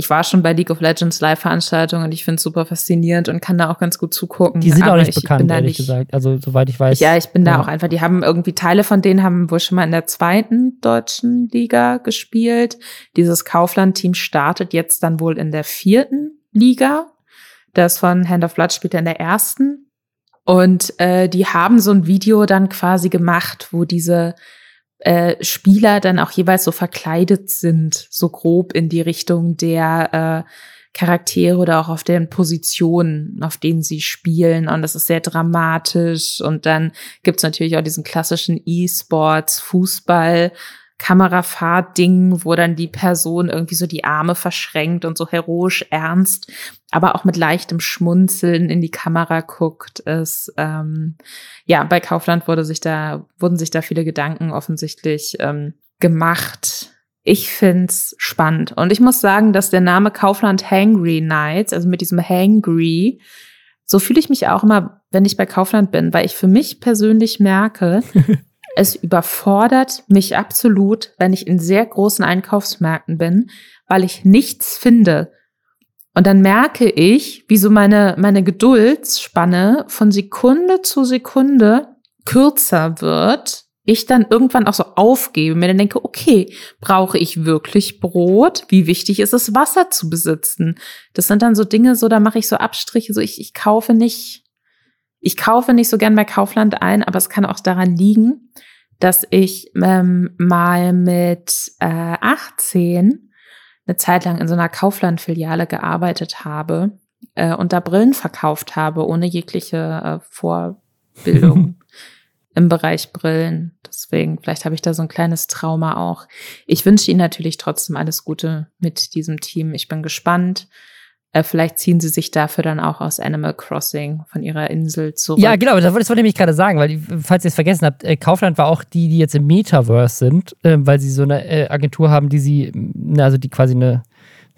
ich war schon bei League of Legends Live-Veranstaltungen und ich finde es super faszinierend und kann da auch ganz gut zugucken. Die sind auch nicht bekannt, ehrlich nicht, gesagt. Also soweit ich weiß. Ja, ich bin ja. da auch einfach. Die haben irgendwie Teile von denen haben wohl schon mal in der zweiten deutschen Liga gespielt. Dieses Kaufland-Team startet jetzt dann wohl in der vierten Liga. Das von Hand of Blood spielt er in der ersten. Und äh, die haben so ein Video dann quasi gemacht, wo diese äh, Spieler dann auch jeweils so verkleidet sind, so grob in die Richtung der äh, Charaktere oder auch auf den Positionen, auf denen sie spielen. Und das ist sehr dramatisch. Und dann gibt's natürlich auch diesen klassischen E-Sports, Fußball, Kamerafahrt-Ding, wo dann die Person irgendwie so die Arme verschränkt und so heroisch ernst, aber auch mit leichtem Schmunzeln in die Kamera guckt. Ist, ähm, ja, bei Kaufland wurde sich da, wurden sich da viele Gedanken offensichtlich ähm, gemacht. Ich find's spannend. Und ich muss sagen, dass der Name Kaufland Hangry Nights, also mit diesem Hangry, so fühle ich mich auch immer, wenn ich bei Kaufland bin, weil ich für mich persönlich merke, Es überfordert mich absolut, wenn ich in sehr großen Einkaufsmärkten bin, weil ich nichts finde. Und dann merke ich, wie so meine, meine Geduldsspanne von Sekunde zu Sekunde kürzer wird. Ich dann irgendwann auch so aufgebe, mir dann denke, okay, brauche ich wirklich Brot? Wie wichtig ist es, Wasser zu besitzen? Das sind dann so Dinge, so da mache ich so Abstriche, so ich, ich kaufe nicht ich kaufe nicht so gern bei Kaufland ein, aber es kann auch daran liegen, dass ich ähm, mal mit äh, 18 eine Zeit lang in so einer Kaufland-Filiale gearbeitet habe äh, und da Brillen verkauft habe, ohne jegliche äh, Vorbildung im Bereich Brillen. Deswegen, vielleicht habe ich da so ein kleines Trauma auch. Ich wünsche Ihnen natürlich trotzdem alles Gute mit diesem Team. Ich bin gespannt. Äh, vielleicht ziehen sie sich dafür dann auch aus Animal Crossing von ihrer Insel zurück. Ja, genau, das wollte ich nämlich gerade sagen, weil, falls ihr es vergessen habt, äh, Kaufland war auch die, die jetzt im Metaverse sind, äh, weil sie so eine äh, Agentur haben, die sie, also die quasi eine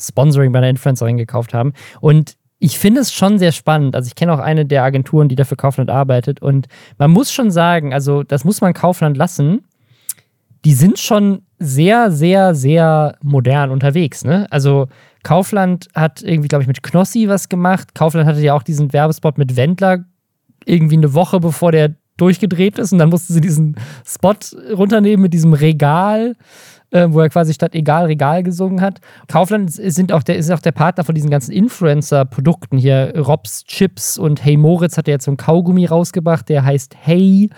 Sponsoring bei einer Influencerin gekauft haben. Und ich finde es schon sehr spannend. Also ich kenne auch eine der Agenturen, die dafür Kaufland arbeitet. Und man muss schon sagen, also das muss man Kaufland lassen. Die sind schon sehr, sehr, sehr modern unterwegs. Ne? Also Kaufland hat irgendwie, glaube ich, mit Knossi was gemacht. Kaufland hatte ja auch diesen Werbespot mit Wendler irgendwie eine Woche bevor der durchgedreht ist. Und dann mussten sie diesen Spot runternehmen mit diesem Regal äh, wo er quasi statt Egal Regal gesungen hat. Kaufland sind auch der, ist auch der Partner von diesen ganzen Influencer-Produkten hier. Robs Chips und Hey Moritz hat ja jetzt so ein Kaugummi rausgebracht, der heißt Hey.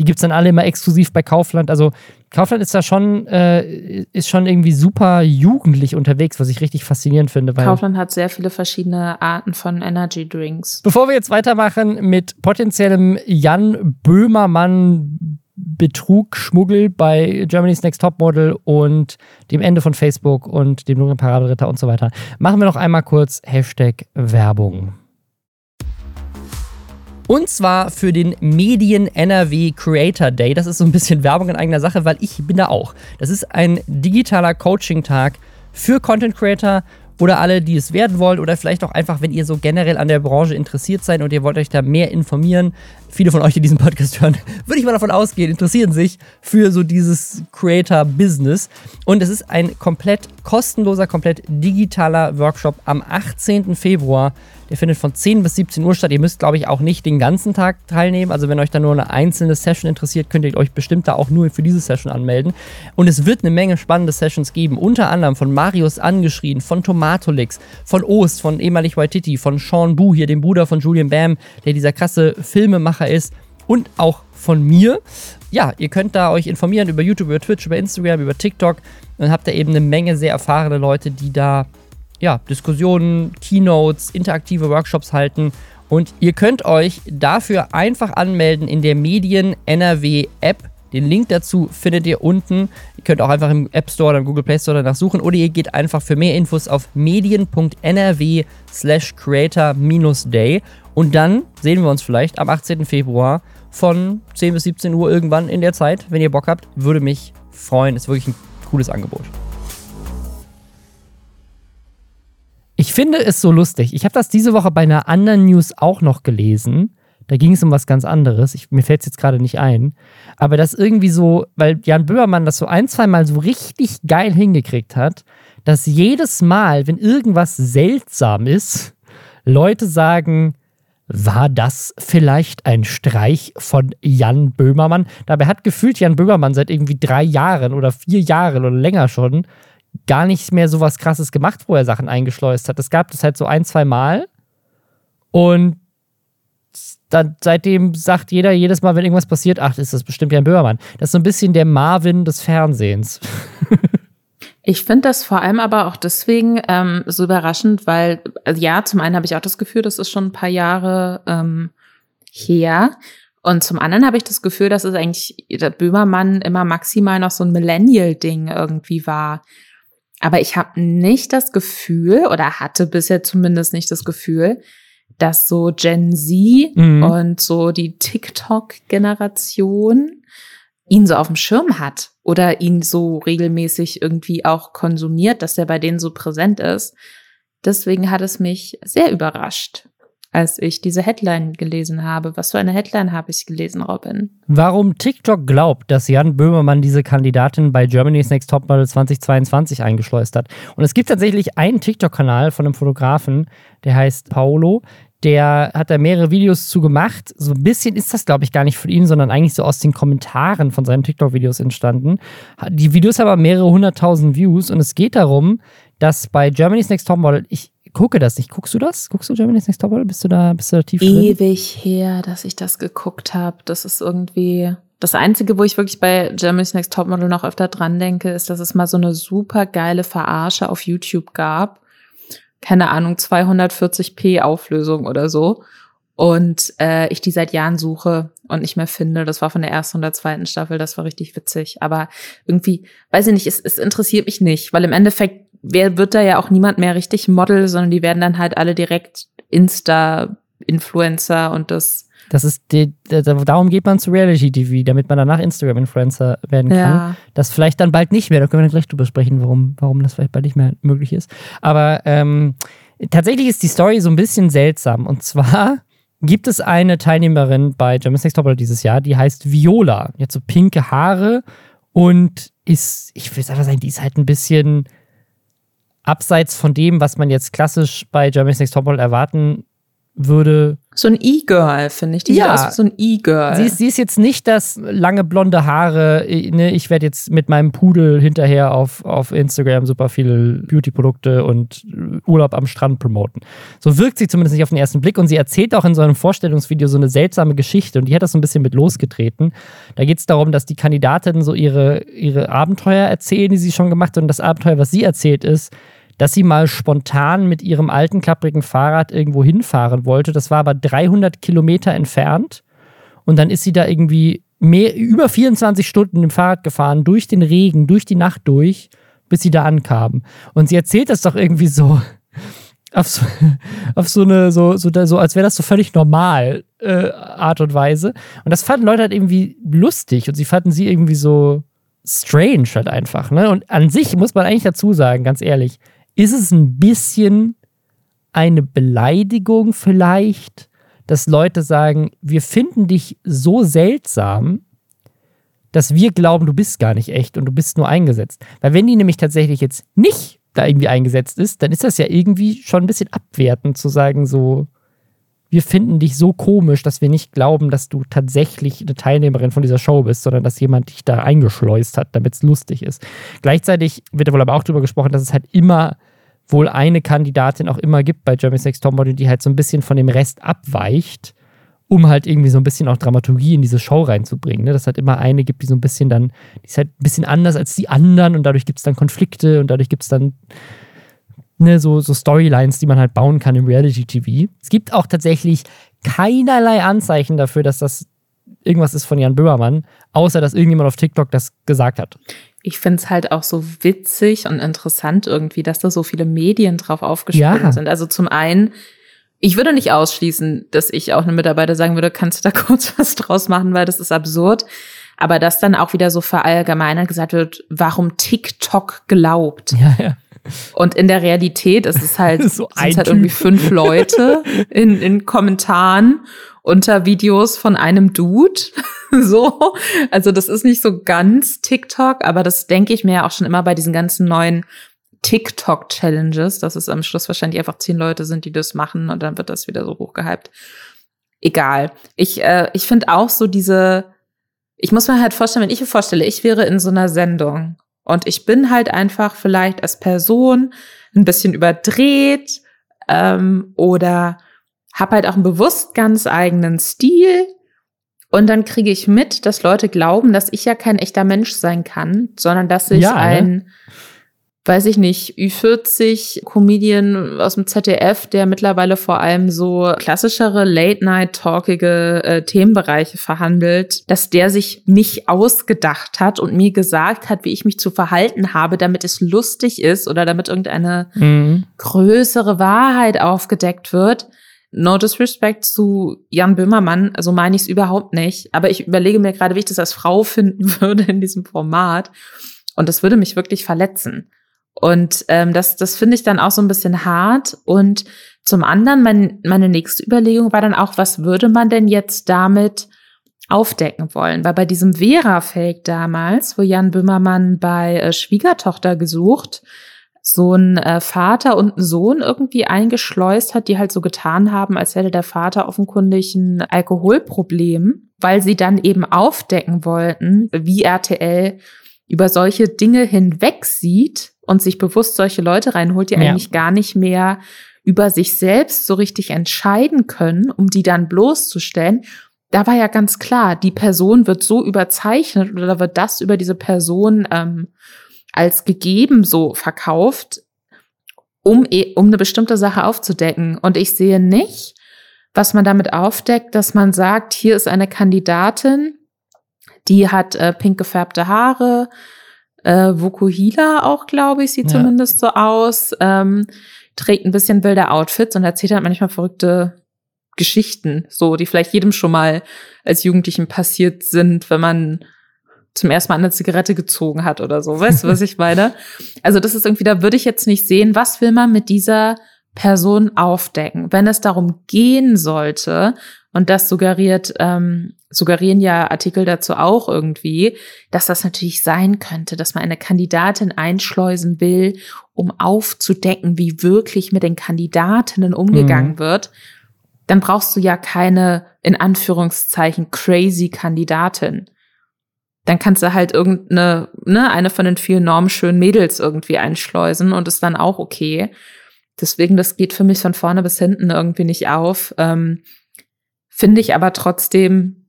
Die gibt es dann alle immer exklusiv bei Kaufland. Also Kaufland ist da schon, äh, ist schon irgendwie super jugendlich unterwegs, was ich richtig faszinierend finde. Kaufland hat sehr viele verschiedene Arten von Energy Drinks. Bevor wir jetzt weitermachen mit potenziellem Jan Böhmermann Betrug, Schmuggel bei Germany's Next Topmodel und dem Ende von Facebook und dem dunklen Paraderitter und so weiter. Machen wir noch einmal kurz Hashtag Werbung. Und zwar für den Medien NRW Creator Day. Das ist so ein bisschen Werbung in eigener Sache, weil ich bin da auch. Das ist ein digitaler Coaching-Tag für Content Creator oder alle, die es werden wollen oder vielleicht auch einfach, wenn ihr so generell an der Branche interessiert seid und ihr wollt euch da mehr informieren. Viele von euch, die diesen Podcast hören, würde ich mal davon ausgehen, interessieren sich für so dieses Creator-Business. Und es ist ein komplett kostenloser, komplett digitaler Workshop am 18. Februar der findet von 10 bis 17 Uhr statt. Ihr müsst, glaube ich, auch nicht den ganzen Tag teilnehmen. Also wenn euch da nur eine einzelne Session interessiert, könnt ihr euch bestimmt da auch nur für diese Session anmelden. Und es wird eine Menge spannende Sessions geben. Unter anderem von Marius Angeschrien, von Tomatolix, von Ost, von ehemalig Waititi, von Sean Bu, hier dem Bruder von Julian Bam, der dieser krasse Filmemacher ist. Und auch von mir. Ja, ihr könnt da euch informieren über YouTube, über Twitch, über Instagram, über TikTok. Und habt da eben eine Menge sehr erfahrene Leute, die da ja, Diskussionen, Keynotes, interaktive Workshops halten. Und ihr könnt euch dafür einfach anmelden in der Medien NRW App. Den Link dazu findet ihr unten. Ihr könnt auch einfach im App Store oder im Google Play Store danach suchen oder ihr geht einfach für mehr Infos auf medien.nrw slash creator-day und dann sehen wir uns vielleicht am 18. Februar von 10 bis 17 Uhr irgendwann in der Zeit. Wenn ihr Bock habt, würde mich freuen. Ist wirklich ein cooles Angebot. Ich finde es so lustig. Ich habe das diese Woche bei einer anderen News auch noch gelesen. Da ging es um was ganz anderes. Ich, mir fällt es jetzt gerade nicht ein. Aber das irgendwie so, weil Jan Böhmermann das so ein, zwei Mal so richtig geil hingekriegt hat, dass jedes Mal, wenn irgendwas seltsam ist, Leute sagen, war das vielleicht ein Streich von Jan Böhmermann? Dabei hat gefühlt Jan Böhmermann seit irgendwie drei Jahren oder vier Jahren oder länger schon gar nicht mehr so was krasses gemacht, wo er Sachen eingeschleust hat. Es gab das halt so ein, zwei Mal. Und dann seitdem sagt jeder jedes Mal, wenn irgendwas passiert, ach, ist das bestimmt ja ein Böhmermann. Das ist so ein bisschen der Marvin des Fernsehens. Ich finde das vor allem aber auch deswegen ähm, so überraschend, weil, also ja, zum einen habe ich auch das Gefühl, das ist schon ein paar Jahre ähm, her. Und zum anderen habe ich das Gefühl, dass es eigentlich der Böhmermann immer maximal noch so ein Millennial-Ding irgendwie war. Aber ich habe nicht das Gefühl oder hatte bisher zumindest nicht das Gefühl, dass so Gen Z mhm. und so die TikTok-Generation ihn so auf dem Schirm hat oder ihn so regelmäßig irgendwie auch konsumiert, dass er bei denen so präsent ist. Deswegen hat es mich sehr überrascht als ich diese Headline gelesen habe. Was für eine Headline habe ich gelesen, Robin? Warum TikTok glaubt, dass Jan Böhmermann diese Kandidatin bei Germany's Next Topmodel 2022 eingeschleust hat. Und es gibt tatsächlich einen TikTok-Kanal von einem Fotografen, der heißt Paolo. Der hat da mehrere Videos zu gemacht. So ein bisschen ist das, glaube ich, gar nicht von ihm, sondern eigentlich so aus den Kommentaren von seinen TikTok-Videos entstanden. Die Videos haben aber mehrere hunderttausend Views und es geht darum, dass bei Germany's Next Topmodel, ich gucke das nicht. Guckst du das? Guckst du Germany's Next Topmodel? Bist du da, bist du da tief Ewig drin? her, dass ich das geguckt habe. Das ist irgendwie Das Einzige, wo ich wirklich bei Germany's Next Topmodel noch öfter dran denke, ist, dass es mal so eine super geile Verarsche auf YouTube gab. Keine Ahnung, 240p Auflösung oder so. Und äh, ich die seit Jahren suche und nicht mehr finde. Das war von der ersten und der zweiten Staffel, das war richtig witzig. Aber irgendwie, weiß ich nicht, es, es interessiert mich nicht, weil im Endeffekt wer wird da ja auch niemand mehr richtig Model, sondern die werden dann halt alle direkt Insta-Influencer und das das ist die, darum geht man zu Reality TV, damit man danach Instagram-Influencer werden kann. Ja. Das vielleicht dann bald nicht mehr. Da können wir dann gleich drüber sprechen, warum, warum das vielleicht bald nicht mehr möglich ist. Aber ähm, tatsächlich ist die Story so ein bisschen seltsam. Und zwar gibt es eine Teilnehmerin bei Germany's Next Topmodel dieses Jahr, die heißt Viola. Die hat so pinke Haare und ist, ich will einfach sagen, die ist halt ein bisschen abseits von dem, was man jetzt klassisch bei Germany's Next Topmodel erwarten würde. So ein E-Girl, finde ich. Die ja. sieht aus so ein E-Girl. Sie ist, sie ist jetzt nicht das lange blonde Haare. Ne? Ich werde jetzt mit meinem Pudel hinterher auf, auf Instagram super viele Beauty-Produkte und Urlaub am Strand promoten. So wirkt sie zumindest nicht auf den ersten Blick. Und sie erzählt auch in so einem Vorstellungsvideo so eine seltsame Geschichte. Und die hat das so ein bisschen mit losgetreten. Da geht es darum, dass die Kandidatinnen so ihre, ihre Abenteuer erzählen, die sie schon gemacht haben. Und das Abenteuer, was sie erzählt, ist, dass sie mal spontan mit ihrem alten klapprigen Fahrrad irgendwo hinfahren wollte. Das war aber 300 Kilometer entfernt. Und dann ist sie da irgendwie mehr, über 24 Stunden im Fahrrad gefahren, durch den Regen, durch die Nacht durch, bis sie da ankam. Und sie erzählt das doch irgendwie so. Auf so, auf so eine, so, so, so als wäre das so völlig normal äh, Art und Weise. Und das fanden Leute halt irgendwie lustig und sie fanden sie irgendwie so strange halt einfach. Ne? Und an sich muss man eigentlich dazu sagen, ganz ehrlich, ist es ein bisschen eine Beleidigung vielleicht, dass Leute sagen, wir finden dich so seltsam, dass wir glauben, du bist gar nicht echt und du bist nur eingesetzt. Weil wenn die nämlich tatsächlich jetzt nicht da irgendwie eingesetzt ist, dann ist das ja irgendwie schon ein bisschen abwertend zu sagen, so, wir finden dich so komisch, dass wir nicht glauben, dass du tatsächlich eine Teilnehmerin von dieser Show bist, sondern dass jemand dich da eingeschleust hat, damit es lustig ist. Gleichzeitig wird da wohl aber auch darüber gesprochen, dass es halt immer wohl eine Kandidatin auch immer gibt bei Germany's Next Topmodel, die halt so ein bisschen von dem Rest abweicht, um halt irgendwie so ein bisschen auch Dramaturgie in diese Show reinzubringen. Ne? Dass halt immer eine gibt, die so ein bisschen dann, die ist halt ein bisschen anders als die anderen und dadurch gibt es dann Konflikte und dadurch gibt es dann ne, so, so Storylines, die man halt bauen kann im Reality-TV. Es gibt auch tatsächlich keinerlei Anzeichen dafür, dass das irgendwas ist von Jan Böhmermann, außer dass irgendjemand auf TikTok das gesagt hat ich finde es halt auch so witzig und interessant irgendwie, dass da so viele Medien drauf aufgesprungen ja. sind. Also zum einen, ich würde nicht ausschließen, dass ich auch einem Mitarbeiter sagen würde, kannst du da kurz was draus machen, weil das ist absurd. Aber dass dann auch wieder so verallgemeinert gesagt wird, warum TikTok glaubt. Ja, ja. Und in der Realität ist es halt, so sind halt irgendwie fünf Leute in, in Kommentaren unter Videos von einem Dude. so. Also das ist nicht so ganz TikTok, aber das denke ich mir ja auch schon immer bei diesen ganzen neuen TikTok-Challenges, dass es am Schluss wahrscheinlich einfach zehn Leute sind, die das machen und dann wird das wieder so hochgehypt. Egal. Ich, äh, ich finde auch so diese, ich muss mir halt vorstellen, wenn ich mir vorstelle, ich wäre in so einer Sendung und ich bin halt einfach vielleicht als Person ein bisschen überdreht ähm, oder habe halt auch einen bewusst ganz eigenen Stil. Und dann kriege ich mit, dass Leute glauben, dass ich ja kein echter Mensch sein kann, sondern dass ich ja, ein ne? weiß ich nicht, Ü40-Comedian aus dem ZDF, der mittlerweile vor allem so klassischere Late-Night-talkige äh, Themenbereiche verhandelt, dass der sich mich ausgedacht hat und mir gesagt hat, wie ich mich zu verhalten habe, damit es lustig ist oder damit irgendeine mhm. größere Wahrheit aufgedeckt wird. No disrespect zu Jan Böhmermann, also meine ich es überhaupt nicht. Aber ich überlege mir gerade, wie ich das als Frau finden würde in diesem Format. Und das würde mich wirklich verletzen. Und ähm, das, das finde ich dann auch so ein bisschen hart. Und zum anderen, mein, meine nächste Überlegung war dann auch, was würde man denn jetzt damit aufdecken wollen? Weil bei diesem Vera-Fake damals, wo Jan Böhmermann bei äh, Schwiegertochter gesucht, so ein äh, Vater und ein Sohn irgendwie eingeschleust hat, die halt so getan haben, als hätte der Vater offenkundig ein Alkoholproblem, weil sie dann eben aufdecken wollten, wie RTL über solche Dinge hinweg sieht und sich bewusst solche Leute reinholt, die ja. eigentlich gar nicht mehr über sich selbst so richtig entscheiden können, um die dann bloßzustellen. da war ja ganz klar, die Person wird so überzeichnet oder wird das über diese Person ähm, als gegeben so verkauft, um, e, um eine bestimmte Sache aufzudecken. Und ich sehe nicht, was man damit aufdeckt, dass man sagt, hier ist eine Kandidatin, die hat äh, pink gefärbte Haare, äh, Vokuhila auch, glaube ich, sieht ja. zumindest so aus, ähm, trägt ein bisschen wilde Outfits und erzählt halt manchmal verrückte Geschichten, so, die vielleicht jedem schon mal als Jugendlichen passiert sind, wenn man zum ersten Mal eine Zigarette gezogen hat oder so. Weißt du, was ich meine? Also das ist irgendwie, da würde ich jetzt nicht sehen, was will man mit dieser Person aufdecken. Wenn es darum gehen sollte, und das suggeriert, ähm, suggerieren ja Artikel dazu auch irgendwie, dass das natürlich sein könnte, dass man eine Kandidatin einschleusen will, um aufzudecken, wie wirklich mit den Kandidatinnen umgegangen mhm. wird dann brauchst du ja keine, in Anführungszeichen, crazy Kandidatin. Dann kannst du halt irgendeine, ne, eine von den vielen normschönen Mädels irgendwie einschleusen und ist dann auch okay. Deswegen, das geht für mich von vorne bis hinten irgendwie nicht auf. Ähm, Finde ich aber trotzdem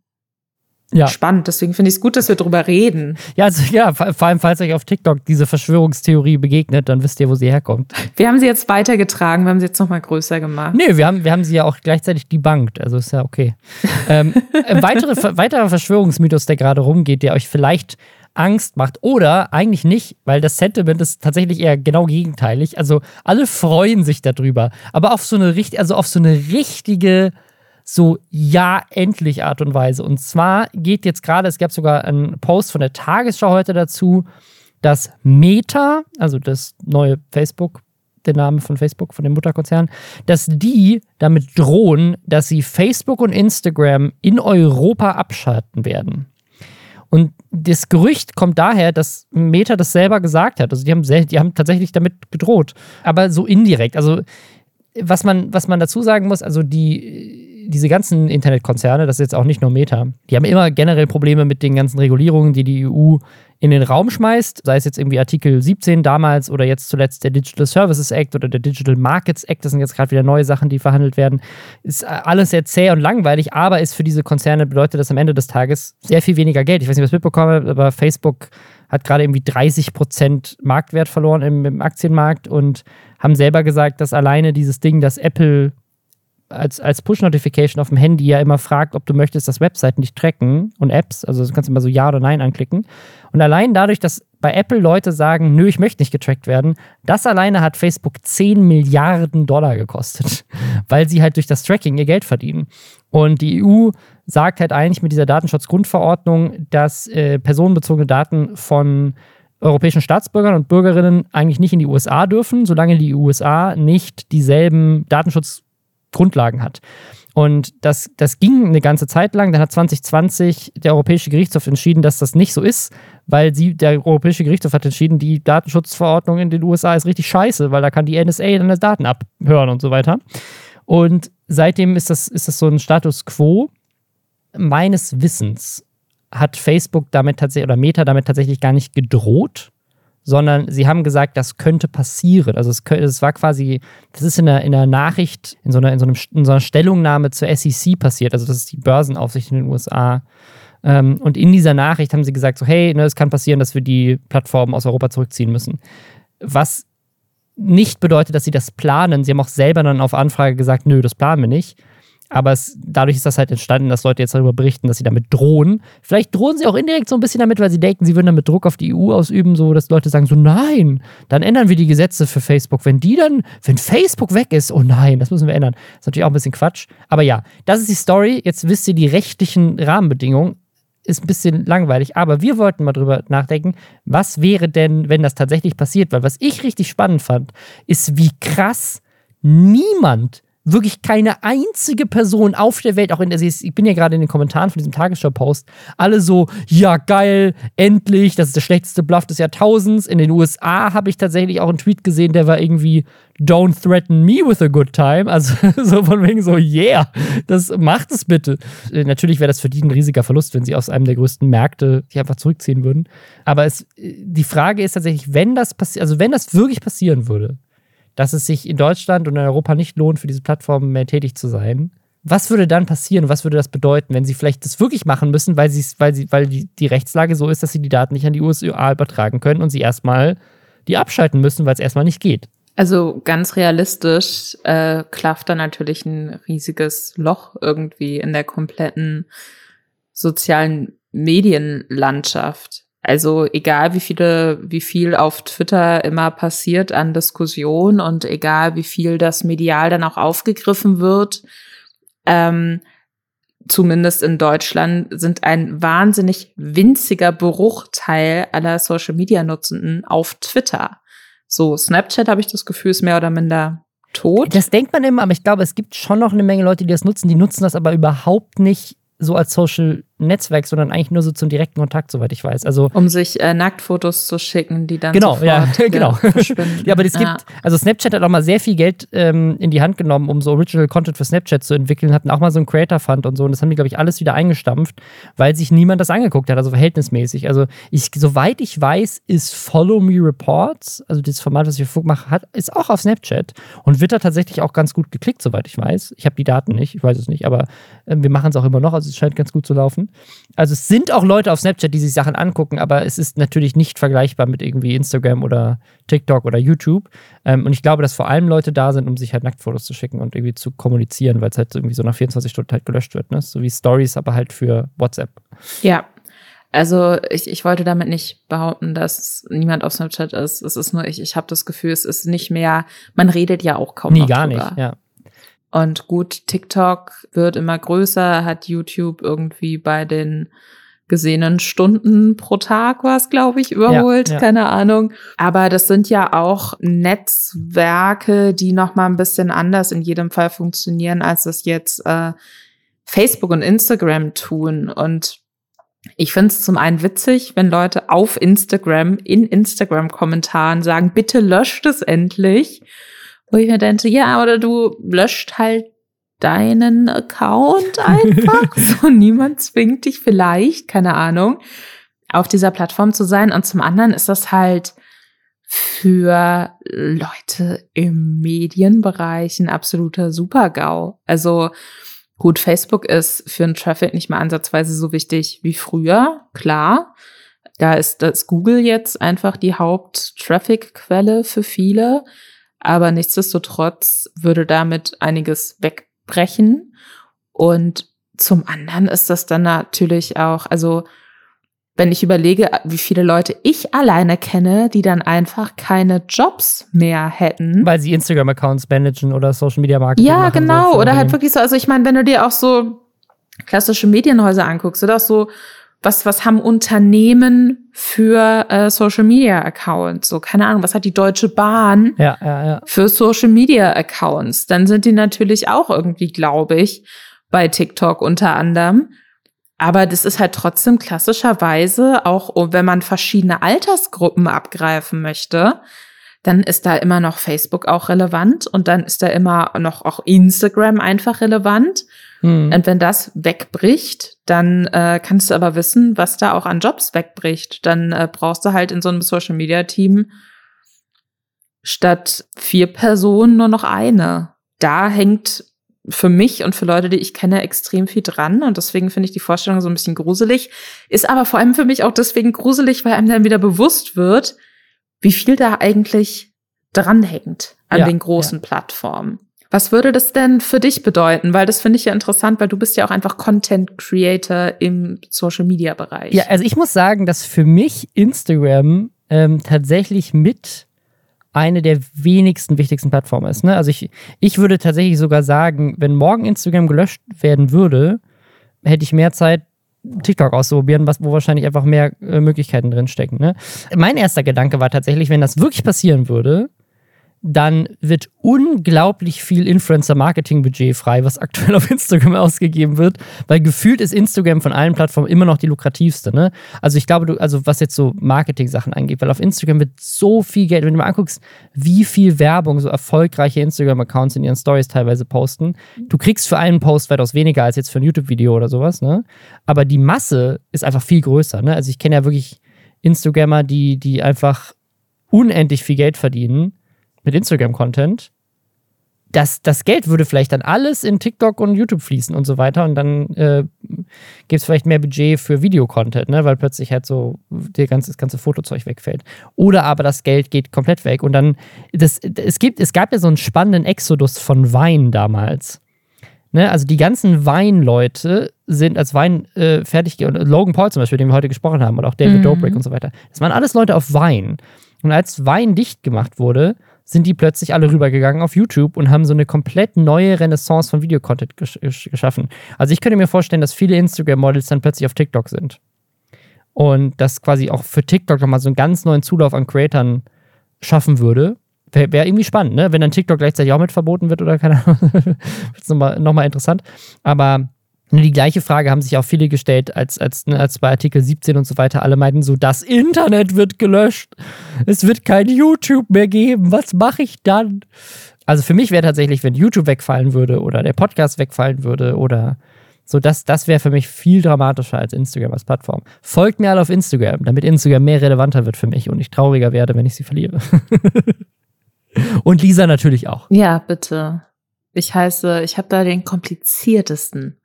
ja. spannend. Deswegen finde ich es gut, dass wir drüber reden. Ja, also, ja, vor allem, falls euch auf TikTok diese Verschwörungstheorie begegnet, dann wisst ihr, wo sie herkommt. Wir haben sie jetzt weitergetragen, wir haben sie jetzt nochmal größer gemacht. Nee, wir haben, wir haben sie ja auch gleichzeitig debunked, also ist ja okay. ähm, weitere, weiterer Verschwörungsmythos, der gerade rumgeht, der euch vielleicht Angst macht oder eigentlich nicht, weil das Sentiment ist tatsächlich eher genau gegenteilig. Also alle freuen sich darüber, aber auf so eine richtig, also auf so eine richtige so ja endlich Art und Weise. Und zwar geht jetzt gerade, es gab sogar einen Post von der Tagesschau heute dazu, dass Meta, also das neue Facebook, der Name von Facebook, von dem Mutterkonzern, dass die damit drohen, dass sie Facebook und Instagram in Europa abschalten werden. Und das Gerücht kommt daher, dass Meta das selber gesagt hat. Also die haben, die haben tatsächlich damit gedroht. Aber so indirekt. Also was man, was man dazu sagen muss, also die diese ganzen Internetkonzerne, das ist jetzt auch nicht nur Meta, die haben immer generell Probleme mit den ganzen Regulierungen, die die EU in den Raum schmeißt, sei es jetzt irgendwie Artikel 17 damals oder jetzt zuletzt der Digital Services Act oder der Digital Markets Act, das sind jetzt gerade wieder neue Sachen, die verhandelt werden. Ist alles sehr zäh und langweilig, aber ist für diese Konzerne bedeutet das am Ende des Tages sehr viel weniger Geld. Ich weiß nicht, was ich mitbekomme, aber Facebook hat gerade irgendwie 30 Prozent Marktwert verloren im, im Aktienmarkt und haben selber gesagt, dass alleine dieses Ding, das Apple als, als Push-Notification auf dem Handy ja immer fragt, ob du möchtest, dass Webseiten dich tracken und Apps. Also du kannst immer so Ja oder Nein anklicken. Und allein dadurch, dass bei Apple Leute sagen, nö, ich möchte nicht getrackt werden, das alleine hat Facebook 10 Milliarden Dollar gekostet, weil sie halt durch das Tracking ihr Geld verdienen. Und die EU sagt halt eigentlich mit dieser Datenschutzgrundverordnung, dass äh, personenbezogene Daten von europäischen Staatsbürgern und Bürgerinnen eigentlich nicht in die USA dürfen, solange die USA nicht dieselben Datenschutz Grundlagen hat. Und das, das ging eine ganze Zeit lang. Dann hat 2020 der Europäische Gerichtshof entschieden, dass das nicht so ist, weil sie, der Europäische Gerichtshof hat entschieden, die Datenschutzverordnung in den USA ist richtig scheiße, weil da kann die NSA dann Daten abhören und so weiter. Und seitdem ist das, ist das so ein Status quo. Meines Wissens hat Facebook damit tatsächlich oder Meta damit tatsächlich gar nicht gedroht, sondern sie haben gesagt, das könnte passieren. Also es, es war quasi, das ist in der, in der Nachricht, in so, einer, in, so einem, in so einer Stellungnahme zur SEC passiert, also das ist die Börsenaufsicht in den USA. Ähm, und in dieser Nachricht haben sie gesagt, so hey, ne, es kann passieren, dass wir die Plattformen aus Europa zurückziehen müssen. Was nicht bedeutet, dass sie das planen. Sie haben auch selber dann auf Anfrage gesagt, nö, das planen wir nicht. Aber es, dadurch ist das halt entstanden, dass Leute jetzt darüber berichten, dass sie damit drohen. Vielleicht drohen sie auch indirekt so ein bisschen damit, weil sie denken, sie würden damit Druck auf die EU ausüben, so dass Leute sagen: so, nein, dann ändern wir die Gesetze für Facebook. Wenn die dann, wenn Facebook weg ist, oh nein, das müssen wir ändern. Das ist natürlich auch ein bisschen Quatsch. Aber ja, das ist die Story. Jetzt wisst ihr die rechtlichen Rahmenbedingungen. Ist ein bisschen langweilig, aber wir wollten mal drüber nachdenken, was wäre denn, wenn das tatsächlich passiert? Weil was ich richtig spannend fand, ist, wie krass niemand wirklich keine einzige Person auf der Welt, auch in der, ich bin ja gerade in den Kommentaren von diesem Tagesschau-Post, alle so, ja geil, endlich, das ist der schlechteste Bluff des Jahrtausends. In den USA habe ich tatsächlich auch einen Tweet gesehen, der war irgendwie, don't threaten me with a good time. Also so von wegen so, yeah, das macht es bitte. Äh, natürlich wäre das für die ein riesiger Verlust, wenn sie aus einem der größten Märkte sich einfach zurückziehen würden. Aber es, äh, die Frage ist tatsächlich, wenn das passiert, also wenn das wirklich passieren würde, dass es sich in Deutschland und in Europa nicht lohnt, für diese Plattformen mehr tätig zu sein, was würde dann passieren? Was würde das bedeuten, wenn sie vielleicht das wirklich machen müssen, weil, weil, sie, weil die, die Rechtslage so ist, dass sie die Daten nicht an die USA übertragen können und sie erstmal die abschalten müssen, weil es erstmal nicht geht? Also ganz realistisch äh, klafft da natürlich ein riesiges Loch irgendwie in der kompletten sozialen Medienlandschaft. Also egal wie viele, wie viel auf Twitter immer passiert an Diskussion und egal wie viel das medial dann auch aufgegriffen wird, ähm, zumindest in Deutschland, sind ein wahnsinnig winziger Bruchteil aller Social Media Nutzenden auf Twitter. So, Snapchat habe ich das Gefühl, ist mehr oder minder tot. Das denkt man immer, aber ich glaube, es gibt schon noch eine Menge Leute, die das nutzen. Die nutzen das aber überhaupt nicht so als Social Netzwerk, sondern eigentlich nur so zum direkten Kontakt, soweit ich weiß. Also um sich äh, Nacktfotos zu schicken, die dann genau, ja, genau. ja, aber es gibt, also Snapchat hat auch mal sehr viel Geld ähm, in die Hand genommen, um so Original Content für Snapchat zu entwickeln, hatten auch mal so einen Creator Fund und so und das haben die glaube ich alles wieder eingestampft, weil sich niemand das angeguckt hat, also verhältnismäßig. Also ich, soweit ich weiß, ist Follow Me Reports, also das Format, was ich für Fug mache, hat, ist auch auf Snapchat und wird da tatsächlich auch ganz gut geklickt, soweit ich weiß. Ich habe die Daten nicht, ich weiß es nicht, aber äh, wir machen es auch immer noch, also es scheint ganz gut zu laufen. Also es sind auch Leute auf Snapchat, die sich Sachen angucken, aber es ist natürlich nicht vergleichbar mit irgendwie Instagram oder TikTok oder YouTube. Ähm, und ich glaube, dass vor allem Leute da sind, um sich halt Nacktfotos zu schicken und irgendwie zu kommunizieren, weil es halt irgendwie so nach 24 Stunden halt gelöscht wird. Ne? So wie Stories, aber halt für WhatsApp. Ja. Also ich, ich wollte damit nicht behaupten, dass niemand auf Snapchat ist. Es ist nur ich. Ich habe das Gefühl, es ist nicht mehr. Man redet ja auch kaum nee, noch gar drüber. nicht. Ja. Und gut, TikTok wird immer größer, hat YouTube irgendwie bei den gesehenen Stunden pro Tag war es, glaube ich, überholt, ja, ja. keine Ahnung. Aber das sind ja auch Netzwerke, die noch mal ein bisschen anders in jedem Fall funktionieren, als das jetzt äh, Facebook und Instagram tun. Und ich finde es zum einen witzig, wenn Leute auf Instagram in Instagram-Kommentaren sagen, bitte löscht es endlich. Wo ich mir denke, ja, oder du löscht halt deinen Account einfach. so niemand zwingt dich vielleicht, keine Ahnung, auf dieser Plattform zu sein. Und zum anderen ist das halt für Leute im Medienbereich ein absoluter Super-GAU. Also gut, Facebook ist für einen Traffic nicht mal ansatzweise so wichtig wie früher, klar. Da ist das Google jetzt einfach die Haupt-Traffic-Quelle für viele. Aber nichtsdestotrotz würde damit einiges wegbrechen. Und zum anderen ist das dann natürlich auch, also wenn ich überlege, wie viele Leute ich alleine kenne, die dann einfach keine Jobs mehr hätten. Weil sie Instagram-Accounts managen oder Social Media Marketing. Ja, genau. Oder halt wirklich so, also ich meine, wenn du dir auch so klassische Medienhäuser anguckst, oder auch so was, was haben Unternehmen für äh, Social Media Accounts? So, keine Ahnung, was hat die Deutsche Bahn ja, ja, ja. für Social Media Accounts? Dann sind die natürlich auch irgendwie, glaube ich, bei TikTok unter anderem. Aber das ist halt trotzdem klassischerweise auch, wenn man verschiedene Altersgruppen abgreifen möchte, dann ist da immer noch Facebook auch relevant und dann ist da immer noch auch Instagram einfach relevant. Hm. Und wenn das wegbricht, dann äh, kannst du aber wissen, was da auch an Jobs wegbricht. Dann äh, brauchst du halt in so einem Social Media Team statt vier Personen nur noch eine. Da hängt für mich und für Leute, die ich kenne, extrem viel dran. Und deswegen finde ich die Vorstellung so ein bisschen gruselig. Ist aber vor allem für mich auch deswegen gruselig, weil einem dann wieder bewusst wird, wie viel da eigentlich dranhängt an ja, den großen ja. Plattformen. Was würde das denn für dich bedeuten? Weil das finde ich ja interessant, weil du bist ja auch einfach Content Creator im Social Media Bereich. Ja, also ich muss sagen, dass für mich Instagram ähm, tatsächlich mit eine der wenigsten wichtigsten Plattformen ist. Ne? Also ich, ich würde tatsächlich sogar sagen, wenn morgen Instagram gelöscht werden würde, hätte ich mehr Zeit, TikTok auszuprobieren, was, wo wahrscheinlich einfach mehr äh, Möglichkeiten drin stecken. Ne? Mein erster Gedanke war tatsächlich, wenn das wirklich passieren würde, dann wird unglaublich viel Influencer-Marketing-Budget frei, was aktuell auf Instagram ausgegeben wird, weil gefühlt ist Instagram von allen Plattformen immer noch die lukrativste. Ne? Also ich glaube, du, also was jetzt so Marketing-Sachen angeht, weil auf Instagram wird so viel Geld, wenn du mal anguckst, wie viel Werbung so erfolgreiche Instagram-Accounts in ihren Stories teilweise posten, du kriegst für einen Post weitaus weniger als jetzt für ein YouTube-Video oder sowas, ne? Aber die Masse ist einfach viel größer, ne? Also ich kenne ja wirklich Instagrammer, die, die einfach unendlich viel Geld verdienen mit Instagram-Content, das, das Geld würde vielleicht dann alles in TikTok und YouTube fließen und so weiter. Und dann äh, gibt es vielleicht mehr Budget für Videocontent, ne? weil plötzlich halt so der ganze, das ganze Fotozeug wegfällt. Oder aber das Geld geht komplett weg. Und dann, das, es, gibt, es gab ja so einen spannenden Exodus von Wein damals. Ne? Also die ganzen Wein-Leute sind als Wein äh, fertig, Logan Paul zum Beispiel, den wir heute gesprochen haben, oder auch David mhm. Dobrik und so weiter. Das waren alles Leute auf Wein. Und als Wein dicht gemacht wurde, sind die plötzlich alle rübergegangen auf YouTube und haben so eine komplett neue Renaissance von Videocontent gesch geschaffen. Also ich könnte mir vorstellen, dass viele Instagram-Models dann plötzlich auf TikTok sind. Und das quasi auch für TikTok nochmal so einen ganz neuen Zulauf an Creatern schaffen würde. Wäre wär irgendwie spannend, ne? Wenn dann TikTok gleichzeitig auch mit verboten wird oder keine Ahnung. wird es nochmal noch mal interessant. Aber die gleiche Frage haben sich auch viele gestellt, als, als, ne, als bei Artikel 17 und so weiter alle meinten so, das Internet wird gelöscht. Es wird kein YouTube mehr geben. Was mache ich dann? Also für mich wäre tatsächlich, wenn YouTube wegfallen würde oder der Podcast wegfallen würde oder so, das, das wäre für mich viel dramatischer als Instagram als Plattform. Folgt mir alle auf Instagram, damit Instagram mehr relevanter wird für mich und ich trauriger werde, wenn ich sie verliere. und Lisa natürlich auch. Ja, bitte. Ich heiße, ich habe da den kompliziertesten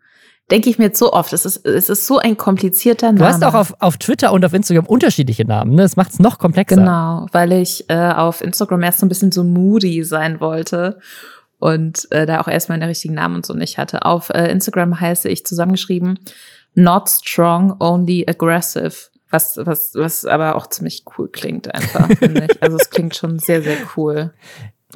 denke ich mir jetzt so oft. Es ist, es ist so ein komplizierter Name. Du hast auch auf, auf Twitter und auf Instagram unterschiedliche Namen. Ne? Das macht es noch komplexer. Genau, weil ich äh, auf Instagram erst so ein bisschen so moody sein wollte und äh, da auch erstmal den richtigen Namen und so nicht hatte. Auf äh, Instagram heiße ich zusammengeschrieben Not Strong, Only Aggressive. Was, was, was aber auch ziemlich cool klingt einfach. Also es klingt schon sehr, sehr cool.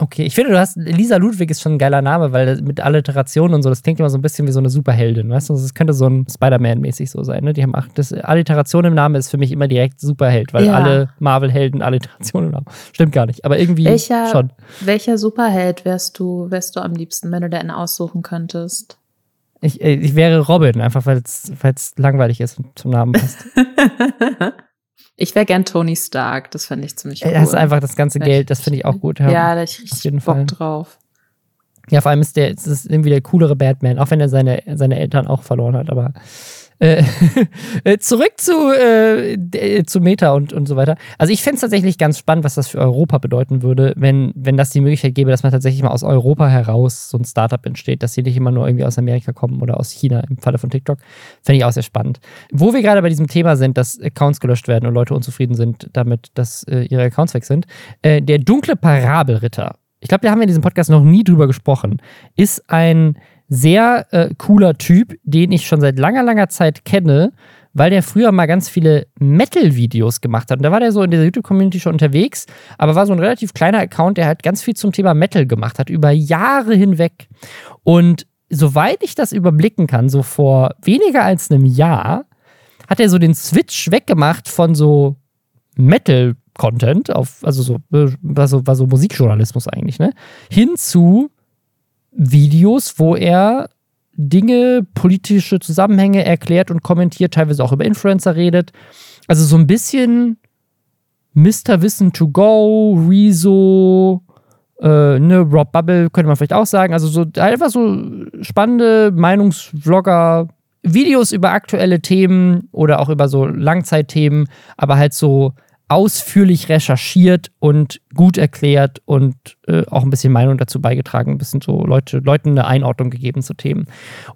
Okay, ich finde, du hast Lisa Ludwig ist schon ein geiler Name, weil mit Alliteration und so, das klingt immer so ein bisschen wie so eine Superheldin, weißt du? Das könnte so ein Spider-Man-mäßig so sein, ne? Die haben ach, das Alliteration im Namen ist für mich immer direkt Superheld, weil ja. alle Marvel-Helden Alliteration im Namen. Stimmt gar nicht, aber irgendwie welcher, schon. Welcher Superheld wärst du, wärst du am liebsten, wenn du den aussuchen könntest? Ich, äh, ich wäre Robin, einfach weil es langweilig ist und zum Namen passt. Ich wäre gern Tony Stark, das fände ich ziemlich cool. Er ist einfach das ganze Geld, das finde ich auch gut. Ja, ja da ich richtig Auf jeden Bock Fall. drauf. Ja, vor allem ist der, ist irgendwie der coolere Batman, auch wenn er seine, seine Eltern auch verloren hat, aber äh, äh, zurück zu, äh, zu Meta und, und so weiter. Also ich fände es tatsächlich ganz spannend, was das für Europa bedeuten würde, wenn, wenn das die Möglichkeit gäbe, dass man tatsächlich mal aus Europa heraus so ein Startup entsteht, dass sie nicht immer nur irgendwie aus Amerika kommen oder aus China im Falle von TikTok. Fände ich auch sehr spannend. Wo wir gerade bei diesem Thema sind, dass Accounts gelöscht werden und Leute unzufrieden sind damit, dass äh, ihre Accounts weg sind. Äh, der dunkle Parabelritter, ich glaube, da haben wir in diesem Podcast noch nie drüber gesprochen, ist ein sehr äh, cooler Typ, den ich schon seit langer, langer Zeit kenne, weil der früher mal ganz viele Metal-Videos gemacht hat. Und da war der so in dieser YouTube-Community schon unterwegs, aber war so ein relativ kleiner Account, der halt ganz viel zum Thema Metal gemacht hat, über Jahre hinweg. Und soweit ich das überblicken kann, so vor weniger als einem Jahr, hat er so den Switch weggemacht von so Metal-Content, also so, äh, war so, war so Musikjournalismus eigentlich, ne? Hin zu Videos, wo er Dinge, politische Zusammenhänge erklärt und kommentiert, teilweise auch über Influencer redet. Also so ein bisschen Mr. Wissen to Go, Rezo, äh, ne, Rob Bubble könnte man vielleicht auch sagen. Also so einfach so spannende Meinungsvlogger, Videos über aktuelle Themen oder auch über so Langzeitthemen, aber halt so ausführlich recherchiert und gut erklärt und äh, auch ein bisschen Meinung dazu beigetragen, ein bisschen so Leute, Leuten eine Einordnung gegeben zu Themen.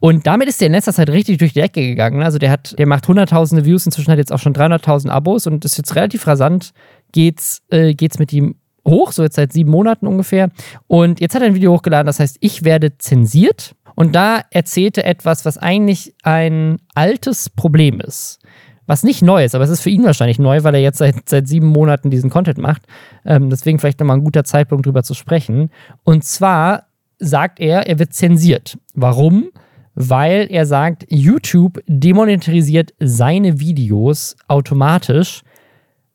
Und damit ist der in letzter Zeit richtig durch die Ecke gegangen. Also der hat, der macht hunderttausende Views, inzwischen hat jetzt auch schon 300.000 Abos und ist jetzt relativ rasant geht's, äh, geht's mit ihm hoch, so jetzt seit sieben Monaten ungefähr. Und jetzt hat er ein Video hochgeladen, das heißt, ich werde zensiert. Und da erzählte etwas, was eigentlich ein altes Problem ist was nicht neu ist, aber es ist für ihn wahrscheinlich neu, weil er jetzt seit, seit sieben Monaten diesen Content macht. Ähm, deswegen vielleicht nochmal ein guter Zeitpunkt drüber zu sprechen. Und zwar sagt er, er wird zensiert. Warum? Weil er sagt, YouTube demonetarisiert seine Videos automatisch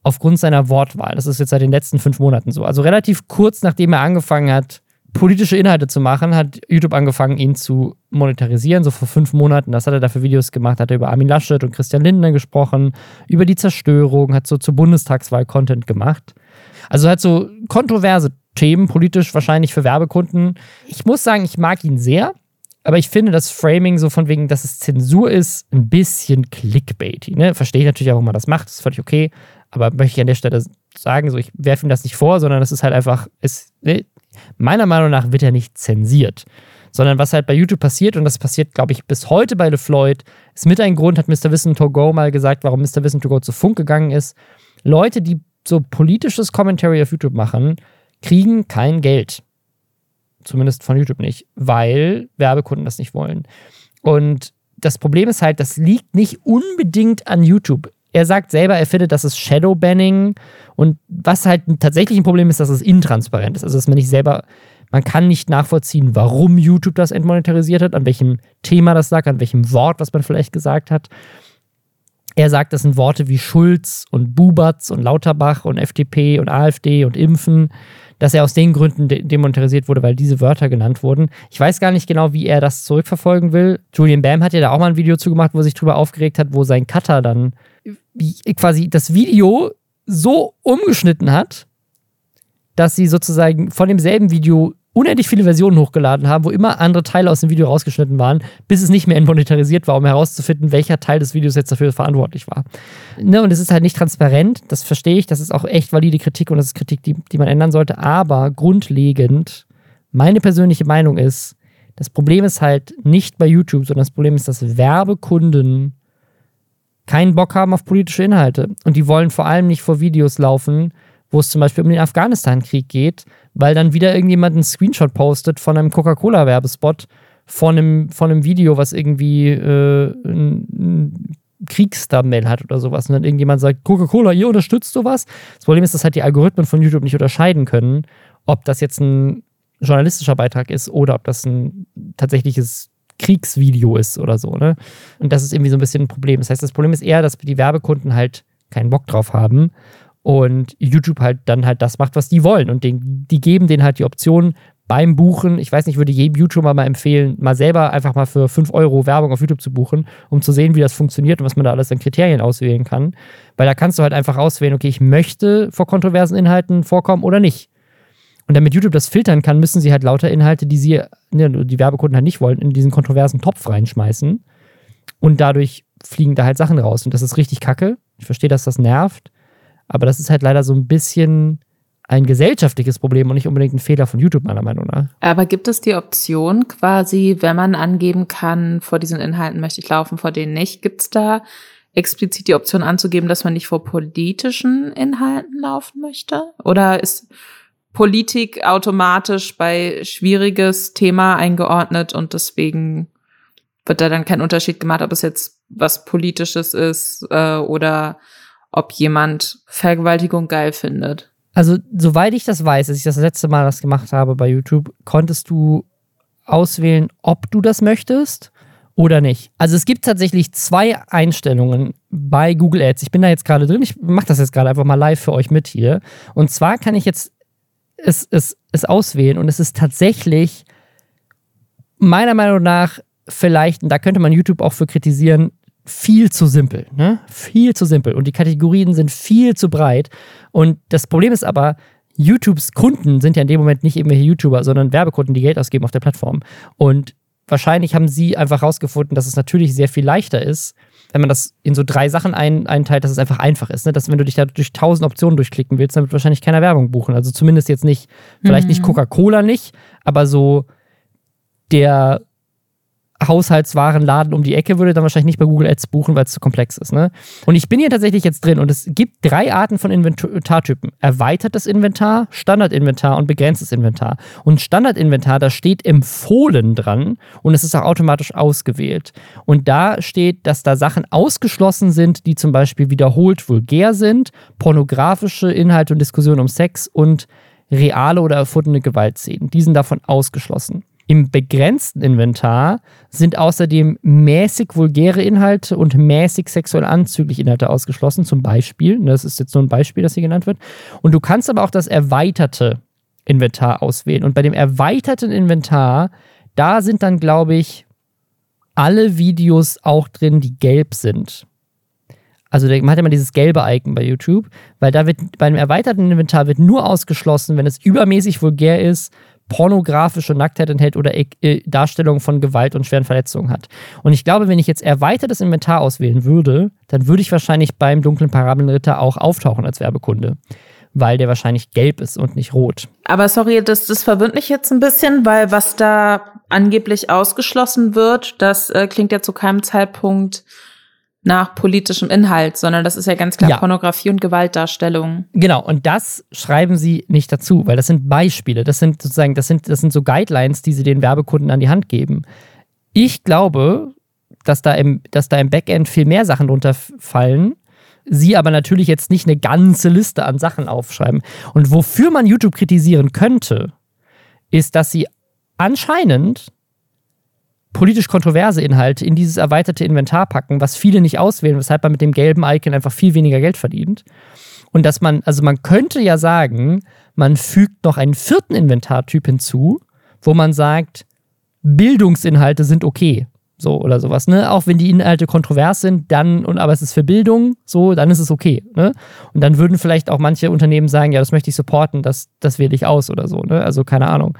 aufgrund seiner Wortwahl. Das ist jetzt seit den letzten fünf Monaten so. Also relativ kurz nachdem er angefangen hat, politische Inhalte zu machen, hat YouTube angefangen, ihn zu monetarisieren, so vor fünf Monaten. Das hat er dafür Videos gemacht, hat er über Armin Laschet und Christian Lindner gesprochen, über die Zerstörung, hat so zur Bundestagswahl Content gemacht. Also hat so kontroverse Themen, politisch wahrscheinlich für Werbekunden. Ich muss sagen, ich mag ihn sehr, aber ich finde das Framing so von wegen, dass es Zensur ist, ein bisschen clickbaity. Ne? Verstehe ich natürlich auch, warum man das macht, ist völlig okay. Aber möchte ich an der Stelle sagen, so ich werfe ihm das nicht vor, sondern das ist halt einfach, es, ne? Meiner Meinung nach wird er nicht zensiert. Sondern was halt bei YouTube passiert, und das passiert, glaube ich, bis heute bei LeFloid, ist mit ein Grund, hat Mr. Wissen to Go mal gesagt, warum Mr. Wissen to Go zu Funk gegangen ist. Leute, die so politisches Commentary auf YouTube machen, kriegen kein Geld. Zumindest von YouTube nicht, weil Werbekunden das nicht wollen. Und das Problem ist halt, das liegt nicht unbedingt an YouTube. Er sagt selber, er findet, das ist Shadowbanning. Und was halt tatsächlich ein Problem ist, dass es intransparent ist. Also, dass man nicht selber, man kann nicht nachvollziehen, warum YouTube das entmonetarisiert hat, an welchem Thema das lag, an welchem Wort, was man vielleicht gesagt hat. Er sagt, das sind Worte wie Schulz und Bubatz und Lauterbach und FDP und AfD und Impfen dass er aus den Gründen de demonetarisiert wurde, weil diese Wörter genannt wurden. Ich weiß gar nicht genau, wie er das zurückverfolgen will. Julian Bam hat ja da auch mal ein Video zugemacht, wo er sich drüber aufgeregt hat, wo sein Cutter dann quasi das Video so umgeschnitten hat, dass sie sozusagen von demselben Video unendlich viele Versionen hochgeladen haben, wo immer andere Teile aus dem Video rausgeschnitten waren, bis es nicht mehr entmonetarisiert war, um herauszufinden, welcher Teil des Videos jetzt dafür verantwortlich war. Ne, und es ist halt nicht transparent, das verstehe ich, das ist auch echt valide Kritik und das ist Kritik, die, die man ändern sollte, aber grundlegend, meine persönliche Meinung ist, das Problem ist halt nicht bei YouTube, sondern das Problem ist, dass Werbekunden keinen Bock haben auf politische Inhalte. Und die wollen vor allem nicht vor Videos laufen, wo es zum Beispiel um den Afghanistan-Krieg geht, weil dann wieder irgendjemand einen Screenshot postet von einem Coca-Cola-Werbespot, von einem, von einem Video, was irgendwie äh, ein, ein Kriegsthumbnail hat oder sowas. Und dann irgendjemand sagt, Coca-Cola, ihr unterstützt sowas. Das Problem ist, dass halt die Algorithmen von YouTube nicht unterscheiden können, ob das jetzt ein journalistischer Beitrag ist oder ob das ein tatsächliches Kriegsvideo ist oder so. Ne? Und das ist irgendwie so ein bisschen ein Problem. Das heißt, das Problem ist eher, dass die Werbekunden halt keinen Bock drauf haben und YouTube halt dann halt das macht, was die wollen. Und den, die geben denen halt die Option beim Buchen. Ich weiß nicht, ich würde jedem YouTuber mal empfehlen, mal selber einfach mal für 5 Euro Werbung auf YouTube zu buchen, um zu sehen, wie das funktioniert und was man da alles an Kriterien auswählen kann. Weil da kannst du halt einfach auswählen, okay, ich möchte vor kontroversen Inhalten vorkommen oder nicht. Und damit YouTube das filtern kann, müssen sie halt lauter Inhalte, die sie, ne, die Werbekunden halt nicht wollen, in diesen kontroversen Topf reinschmeißen. Und dadurch fliegen da halt Sachen raus. Und das ist richtig kacke. Ich verstehe, dass das nervt. Aber das ist halt leider so ein bisschen ein gesellschaftliches Problem und nicht unbedingt ein Fehler von YouTube, meiner Meinung nach. Aber gibt es die Option quasi, wenn man angeben kann, vor diesen Inhalten möchte ich laufen, vor denen nicht, gibt es da explizit die Option anzugeben, dass man nicht vor politischen Inhalten laufen möchte? Oder ist Politik automatisch bei schwieriges Thema eingeordnet und deswegen wird da dann kein Unterschied gemacht, ob es jetzt was Politisches ist äh, oder ob jemand Vergewaltigung geil findet. Also, soweit ich das weiß, als ich das letzte Mal das gemacht habe bei YouTube, konntest du auswählen, ob du das möchtest oder nicht. Also es gibt tatsächlich zwei Einstellungen bei Google Ads. Ich bin da jetzt gerade drin, ich mache das jetzt gerade einfach mal live für euch mit hier. Und zwar kann ich jetzt es, es, es auswählen und es ist tatsächlich meiner Meinung nach vielleicht, und da könnte man YouTube auch für kritisieren, viel zu simpel. Ne? Viel zu simpel. Und die Kategorien sind viel zu breit. Und das Problem ist aber, YouTubes Kunden sind ja in dem Moment nicht irgendwelche YouTuber, sondern Werbekunden, die Geld ausgeben auf der Plattform. Und wahrscheinlich haben sie einfach herausgefunden, dass es natürlich sehr viel leichter ist, wenn man das in so drei Sachen ein, einteilt, dass es einfach einfach ist. Ne? Dass wenn du dich da durch tausend Optionen durchklicken willst, dann wird wahrscheinlich keiner Werbung buchen. Also zumindest jetzt nicht, vielleicht mhm. nicht Coca-Cola nicht, aber so der Haushaltswarenladen um die Ecke würde dann wahrscheinlich nicht bei Google Ads buchen, weil es zu komplex ist. Ne? Und ich bin hier tatsächlich jetzt drin und es gibt drei Arten von Inventartypen. Erweitertes Inventar, Standardinventar und begrenztes Inventar. Und Standardinventar, da steht empfohlen dran und es ist auch automatisch ausgewählt. Und da steht, dass da Sachen ausgeschlossen sind, die zum Beispiel wiederholt vulgär sind, pornografische Inhalte und Diskussionen um Sex und reale oder erfundene Gewaltszenen. Die sind davon ausgeschlossen. Im begrenzten Inventar sind außerdem mäßig vulgäre Inhalte und mäßig sexuell anzügliche Inhalte ausgeschlossen, zum Beispiel. Das ist jetzt so ein Beispiel, das hier genannt wird. Und du kannst aber auch das erweiterte Inventar auswählen. Und bei dem erweiterten Inventar, da sind dann, glaube ich, alle Videos auch drin, die gelb sind. Also man hat immer dieses gelbe Icon bei YouTube, weil da wird bei einem erweiterten Inventar wird nur ausgeschlossen, wenn es übermäßig vulgär ist, pornografische Nacktheit enthält oder äh, Darstellungen von Gewalt und schweren Verletzungen hat. Und ich glaube, wenn ich jetzt erweitertes Inventar auswählen würde, dann würde ich wahrscheinlich beim dunklen Parabelritter auch auftauchen als Werbekunde. weil der wahrscheinlich gelb ist und nicht rot. Aber sorry, das, das verwirrt mich jetzt ein bisschen, weil was da angeblich ausgeschlossen wird, das äh, klingt ja zu keinem Zeitpunkt nach politischem Inhalt, sondern das ist ja ganz klar ja. Pornografie und Gewaltdarstellung. Genau, und das schreiben sie nicht dazu, weil das sind Beispiele, das sind sozusagen, das sind, das sind so Guidelines, die sie den Werbekunden an die Hand geben. Ich glaube, dass da im, dass da im Backend viel mehr Sachen drunter fallen, sie aber natürlich jetzt nicht eine ganze Liste an Sachen aufschreiben. Und wofür man YouTube kritisieren könnte, ist, dass sie anscheinend politisch kontroverse Inhalte in dieses erweiterte Inventar packen, was viele nicht auswählen, weshalb man mit dem gelben Icon einfach viel weniger Geld verdient. Und dass man, also man könnte ja sagen, man fügt noch einen vierten Inventartyp hinzu, wo man sagt, Bildungsinhalte sind okay. So oder sowas, ne? Auch wenn die Inhalte kontrovers sind, dann, und aber es ist für Bildung, so, dann ist es okay, ne? Und dann würden vielleicht auch manche Unternehmen sagen, ja, das möchte ich supporten, das, das wähle ich aus oder so, ne? Also keine Ahnung.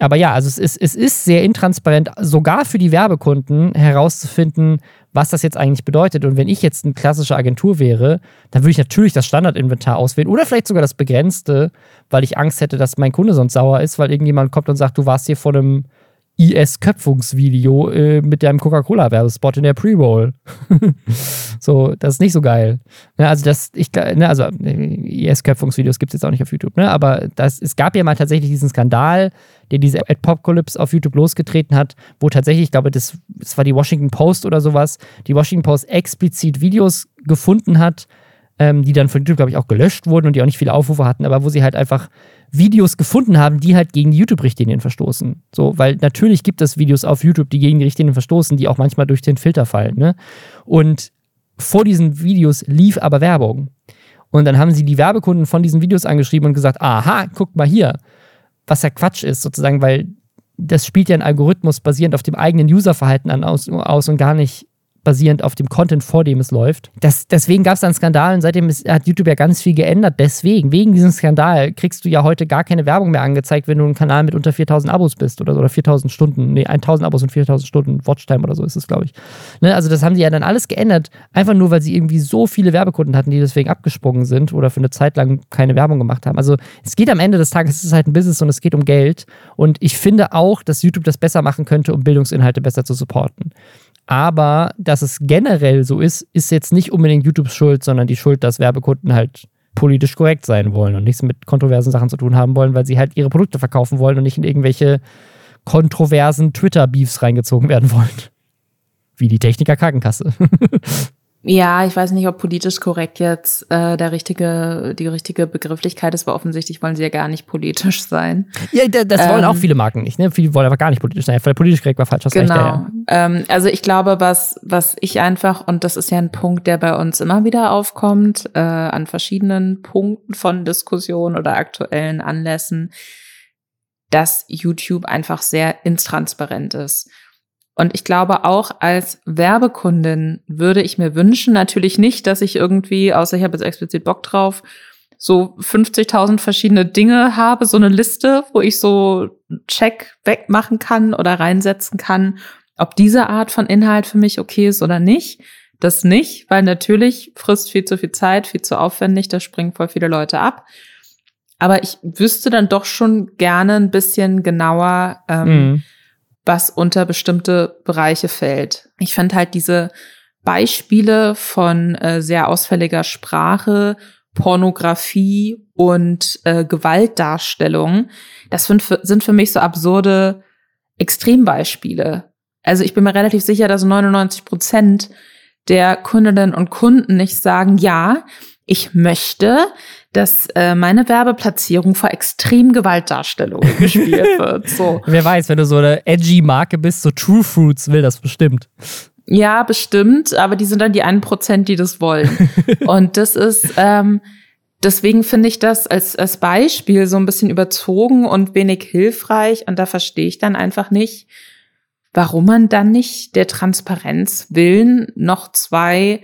Aber ja, also es ist, es ist sehr intransparent, sogar für die Werbekunden herauszufinden, was das jetzt eigentlich bedeutet. Und wenn ich jetzt eine klassische Agentur wäre, dann würde ich natürlich das Standardinventar auswählen oder vielleicht sogar das begrenzte, weil ich Angst hätte, dass mein Kunde sonst sauer ist, weil irgendjemand kommt und sagt, du warst hier vor einem IS-Köpfungsvideo äh, mit deinem Coca-Cola-Werbespot in der Pre-Roll. so, das ist nicht so geil. Ne, also, das, ich, ne, also äh, IS-Köpfungsvideos gibt es jetzt auch nicht auf YouTube, ne? aber das, es gab ja mal tatsächlich diesen Skandal, der diese Adpocalypse auf YouTube losgetreten hat, wo tatsächlich, ich glaube, das, das war die Washington Post oder sowas, die Washington Post explizit Videos gefunden hat, ähm, die dann von YouTube, glaube ich, auch gelöscht wurden und die auch nicht viele Aufrufe hatten, aber wo sie halt einfach Videos gefunden haben, die halt gegen die YouTube-Richtlinien verstoßen. So, weil natürlich gibt es Videos auf YouTube, die gegen die Richtlinien verstoßen, die auch manchmal durch den Filter fallen. Ne? Und vor diesen Videos lief aber Werbung. Und dann haben sie die Werbekunden von diesen Videos angeschrieben und gesagt, aha, guck mal hier, was ja Quatsch ist, sozusagen, weil das spielt ja ein Algorithmus basierend auf dem eigenen Userverhalten an aus, aus und gar nicht basierend auf dem Content, vor dem es läuft. Das, deswegen gab es dann Skandalen. Seitdem ist, hat YouTube ja ganz viel geändert. Deswegen, wegen diesem Skandal, kriegst du ja heute gar keine Werbung mehr angezeigt, wenn du ein Kanal mit unter 4000 Abos bist oder, oder 4000 Stunden. Nee, 1000 Abos und 4000 Stunden Watchtime oder so ist es, glaube ich. Ne? Also, das haben die ja dann alles geändert. Einfach nur, weil sie irgendwie so viele Werbekunden hatten, die deswegen abgesprungen sind oder für eine Zeit lang keine Werbung gemacht haben. Also, es geht am Ende des Tages, es ist halt ein Business und es geht um Geld. Und ich finde auch, dass YouTube das besser machen könnte, um Bildungsinhalte besser zu supporten. Aber dass es generell so ist, ist jetzt nicht unbedingt YouTubes Schuld, sondern die Schuld, dass Werbekunden halt politisch korrekt sein wollen und nichts mit kontroversen Sachen zu tun haben wollen, weil sie halt ihre Produkte verkaufen wollen und nicht in irgendwelche kontroversen Twitter-Beefs reingezogen werden wollen. Wie die Techniker Krankenkasse. Ja, ich weiß nicht, ob politisch korrekt jetzt äh, der richtige, die richtige Begrifflichkeit ist, weil offensichtlich wollen sie ja gar nicht politisch sein. Ja, das wollen ähm, auch viele Marken nicht, ne? Viele wollen aber gar nicht politisch sein. Politisch korrekt war falsch, hast genau. recht. Ja, ja. Ähm, also ich glaube, was, was ich einfach, und das ist ja ein Punkt, der bei uns immer wieder aufkommt, äh, an verschiedenen Punkten von Diskussionen oder aktuellen Anlässen, dass YouTube einfach sehr intransparent ist. Und ich glaube auch als Werbekundin würde ich mir wünschen, natürlich nicht, dass ich irgendwie, außer ich habe jetzt explizit Bock drauf, so 50.000 verschiedene Dinge habe, so eine Liste, wo ich so Check wegmachen kann oder reinsetzen kann, ob diese Art von Inhalt für mich okay ist oder nicht. Das nicht, weil natürlich frisst viel zu viel Zeit, viel zu aufwendig, da springen voll viele Leute ab. Aber ich wüsste dann doch schon gerne ein bisschen genauer, ähm, mhm was unter bestimmte Bereiche fällt. Ich fand halt diese Beispiele von äh, sehr ausfälliger Sprache, Pornografie und äh, Gewaltdarstellung, das sind für, sind für mich so absurde Extrembeispiele. Also ich bin mir relativ sicher, dass 99 Prozent der Kundinnen und Kunden nicht sagen, ja, ich möchte, dass äh, meine Werbeplatzierung vor extrem Gewaltdarstellungen gespielt wird. So. Wer weiß, wenn du so eine edgy Marke bist, so True Fruits will das bestimmt. Ja, bestimmt, aber die sind dann die einen Prozent, die das wollen. Und das ist, ähm, deswegen finde ich das als, als Beispiel so ein bisschen überzogen und wenig hilfreich. Und da verstehe ich dann einfach nicht, warum man dann nicht der Transparenz willen noch zwei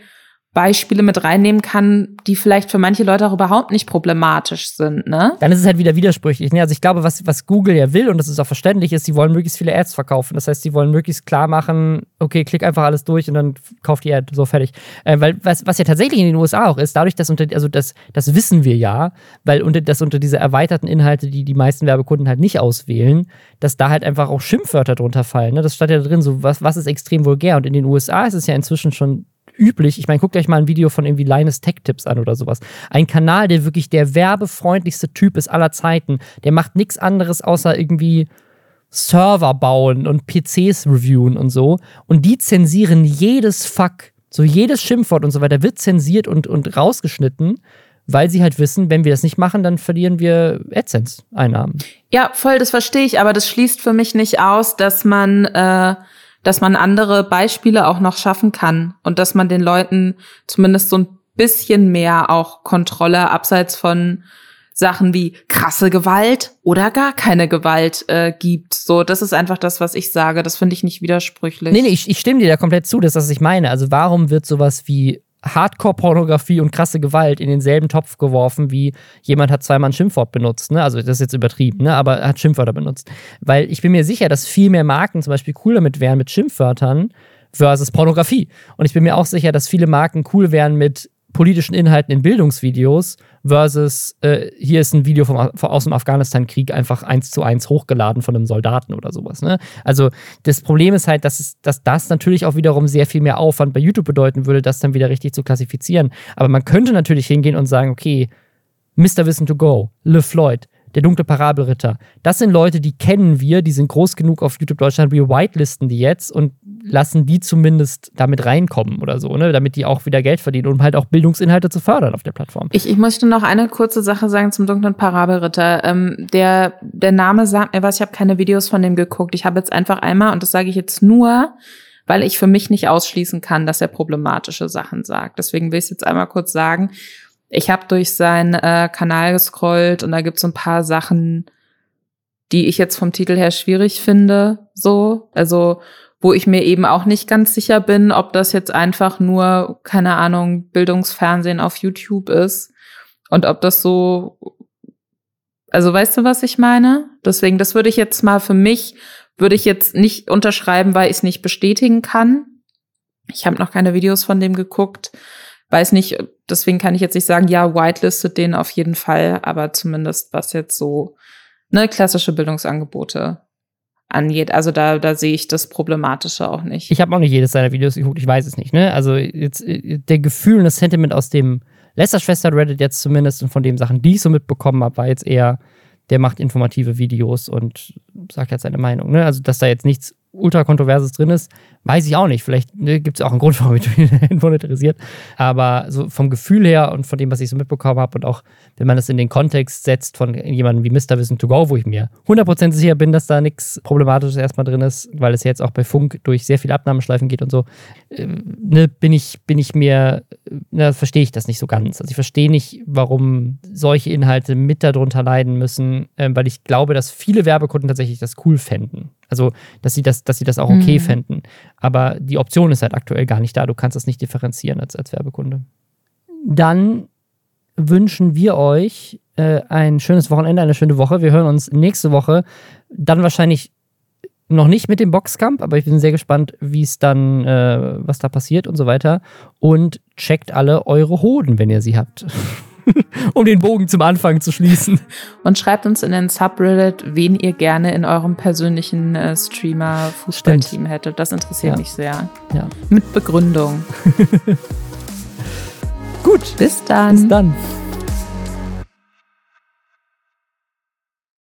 Beispiele mit reinnehmen kann, die vielleicht für manche Leute auch überhaupt nicht problematisch sind, ne? Dann ist es halt wieder widersprüchlich. Ne? Also ich glaube, was, was Google ja will, und das ist auch verständlich, ist, sie wollen möglichst viele Ads verkaufen. Das heißt, sie wollen möglichst klar machen, okay, klick einfach alles durch und dann kauft die Ad, so fertig. Äh, weil was, was ja tatsächlich in den USA auch ist, dadurch, dass unter, also das, das wissen wir ja, weil unter, dass unter diese erweiterten Inhalte, die die meisten Werbekunden halt nicht auswählen, dass da halt einfach auch Schimpfwörter drunter fallen. Ne? Das stand ja drin, so was, was ist extrem vulgär. Und in den USA ist es ja inzwischen schon üblich. Ich meine, guckt euch mal ein Video von irgendwie Linus Tech Tips an oder sowas. Ein Kanal, der wirklich der werbefreundlichste Typ ist aller Zeiten. Der macht nichts anderes außer irgendwie Server bauen und PCs reviewen und so. Und die zensieren jedes Fuck. So jedes Schimpfwort und so weiter wird zensiert und, und rausgeschnitten, weil sie halt wissen, wenn wir das nicht machen, dann verlieren wir AdSense-Einnahmen. Ja, voll, das verstehe ich, aber das schließt für mich nicht aus, dass man äh, dass man andere Beispiele auch noch schaffen kann und dass man den Leuten zumindest so ein bisschen mehr auch Kontrolle abseits von Sachen wie krasse Gewalt oder gar keine Gewalt äh, gibt. So, das ist einfach das, was ich sage. Das finde ich nicht widersprüchlich. Nee, nee, ich, ich stimme dir da komplett zu, das ist das, was ich meine. Also warum wird sowas wie Hardcore-Pornografie und krasse Gewalt in denselben Topf geworfen, wie jemand hat zweimal ein Schimpfwort benutzt. Ne? Also das ist jetzt übertrieben, ne? aber er hat Schimpfwörter benutzt. Weil ich bin mir sicher, dass viel mehr Marken zum Beispiel cool damit wären mit Schimpfwörtern versus Pornografie. Und ich bin mir auch sicher, dass viele Marken cool wären mit politischen Inhalten in Bildungsvideos versus äh, hier ist ein Video vom, aus dem Afghanistan-Krieg einfach eins zu eins hochgeladen von einem Soldaten oder sowas. Ne? Also das Problem ist halt, dass, es, dass das natürlich auch wiederum sehr viel mehr Aufwand bei YouTube bedeuten würde, das dann wieder richtig zu klassifizieren. Aber man könnte natürlich hingehen und sagen, okay, Mr. Wissen to Go, Le Floyd, der dunkle Parabelritter. Das sind Leute, die kennen wir, die sind groß genug auf YouTube Deutschland, wir whitelisten die jetzt und lassen die zumindest damit reinkommen oder so, ne? damit die auch wieder Geld verdienen, um halt auch Bildungsinhalte zu fördern auf der Plattform. Ich, ich möchte noch eine kurze Sache sagen zum dunklen Parabelritter. Ähm, der, der Name sagt mir was, ich habe keine Videos von dem geguckt. Ich habe jetzt einfach einmal, und das sage ich jetzt nur, weil ich für mich nicht ausschließen kann, dass er problematische Sachen sagt. Deswegen will ich es jetzt einmal kurz sagen. Ich habe durch seinen äh, Kanal gescrollt und da gibt es so ein paar Sachen, die ich jetzt vom Titel her schwierig finde. So, also wo ich mir eben auch nicht ganz sicher bin, ob das jetzt einfach nur, keine Ahnung, Bildungsfernsehen auf YouTube ist und ob das so, also weißt du, was ich meine? Deswegen, das würde ich jetzt mal für mich, würde ich jetzt nicht unterschreiben, weil ich es nicht bestätigen kann. Ich habe noch keine Videos von dem geguckt weiß nicht, deswegen kann ich jetzt nicht sagen, ja, whitelistet den auf jeden Fall, aber zumindest was jetzt so ne, klassische Bildungsangebote angeht. Also da, da sehe ich das Problematische auch nicht. Ich habe auch nicht jedes seiner Videos geguckt, ich weiß es nicht. Ne? Also jetzt der Gefühl und das Sentiment aus dem Lester-Schwester-Reddit jetzt zumindest und von den Sachen, die ich so mitbekommen habe, war jetzt eher, der macht informative Videos und sagt jetzt seine Meinung. Ne? Also dass da jetzt nichts ultra kontroverses drin ist, weiß ich auch nicht. Vielleicht ne, gibt es auch einen Grund, warum ich ihn monetarisiert. Aber so vom Gefühl her und von dem, was ich so mitbekommen habe und auch, wenn man das in den Kontext setzt von jemandem wie Mr. Wissen to Go, wo ich mir 100% sicher bin, dass da nichts Problematisches erstmal drin ist, weil es jetzt auch bei Funk durch sehr viele Abnahmeschleifen geht und so, äh, ne, bin ich, bin ich mir, na, verstehe ich das nicht so ganz. Also ich verstehe nicht, warum solche Inhalte mit darunter leiden müssen, äh, weil ich glaube, dass viele Werbekunden tatsächlich das cool fänden. Also, dass sie das, dass sie das auch okay mhm. fänden. Aber die Option ist halt aktuell gar nicht da. Du kannst das nicht differenzieren als, als Werbekunde. Dann wünschen wir euch äh, ein schönes Wochenende, eine schöne Woche. Wir hören uns nächste Woche. Dann wahrscheinlich noch nicht mit dem Boxkampf, aber ich bin sehr gespannt, wie es dann, äh, was da passiert und so weiter. Und checkt alle eure Hoden, wenn ihr sie habt. um den Bogen zum Anfang zu schließen. Und schreibt uns in den Subreddit, wen ihr gerne in eurem persönlichen äh, Streamer-Fußballteam hättet. Das interessiert ja. mich sehr. Ja. Mit Begründung. Gut. Bis dann. Bis dann.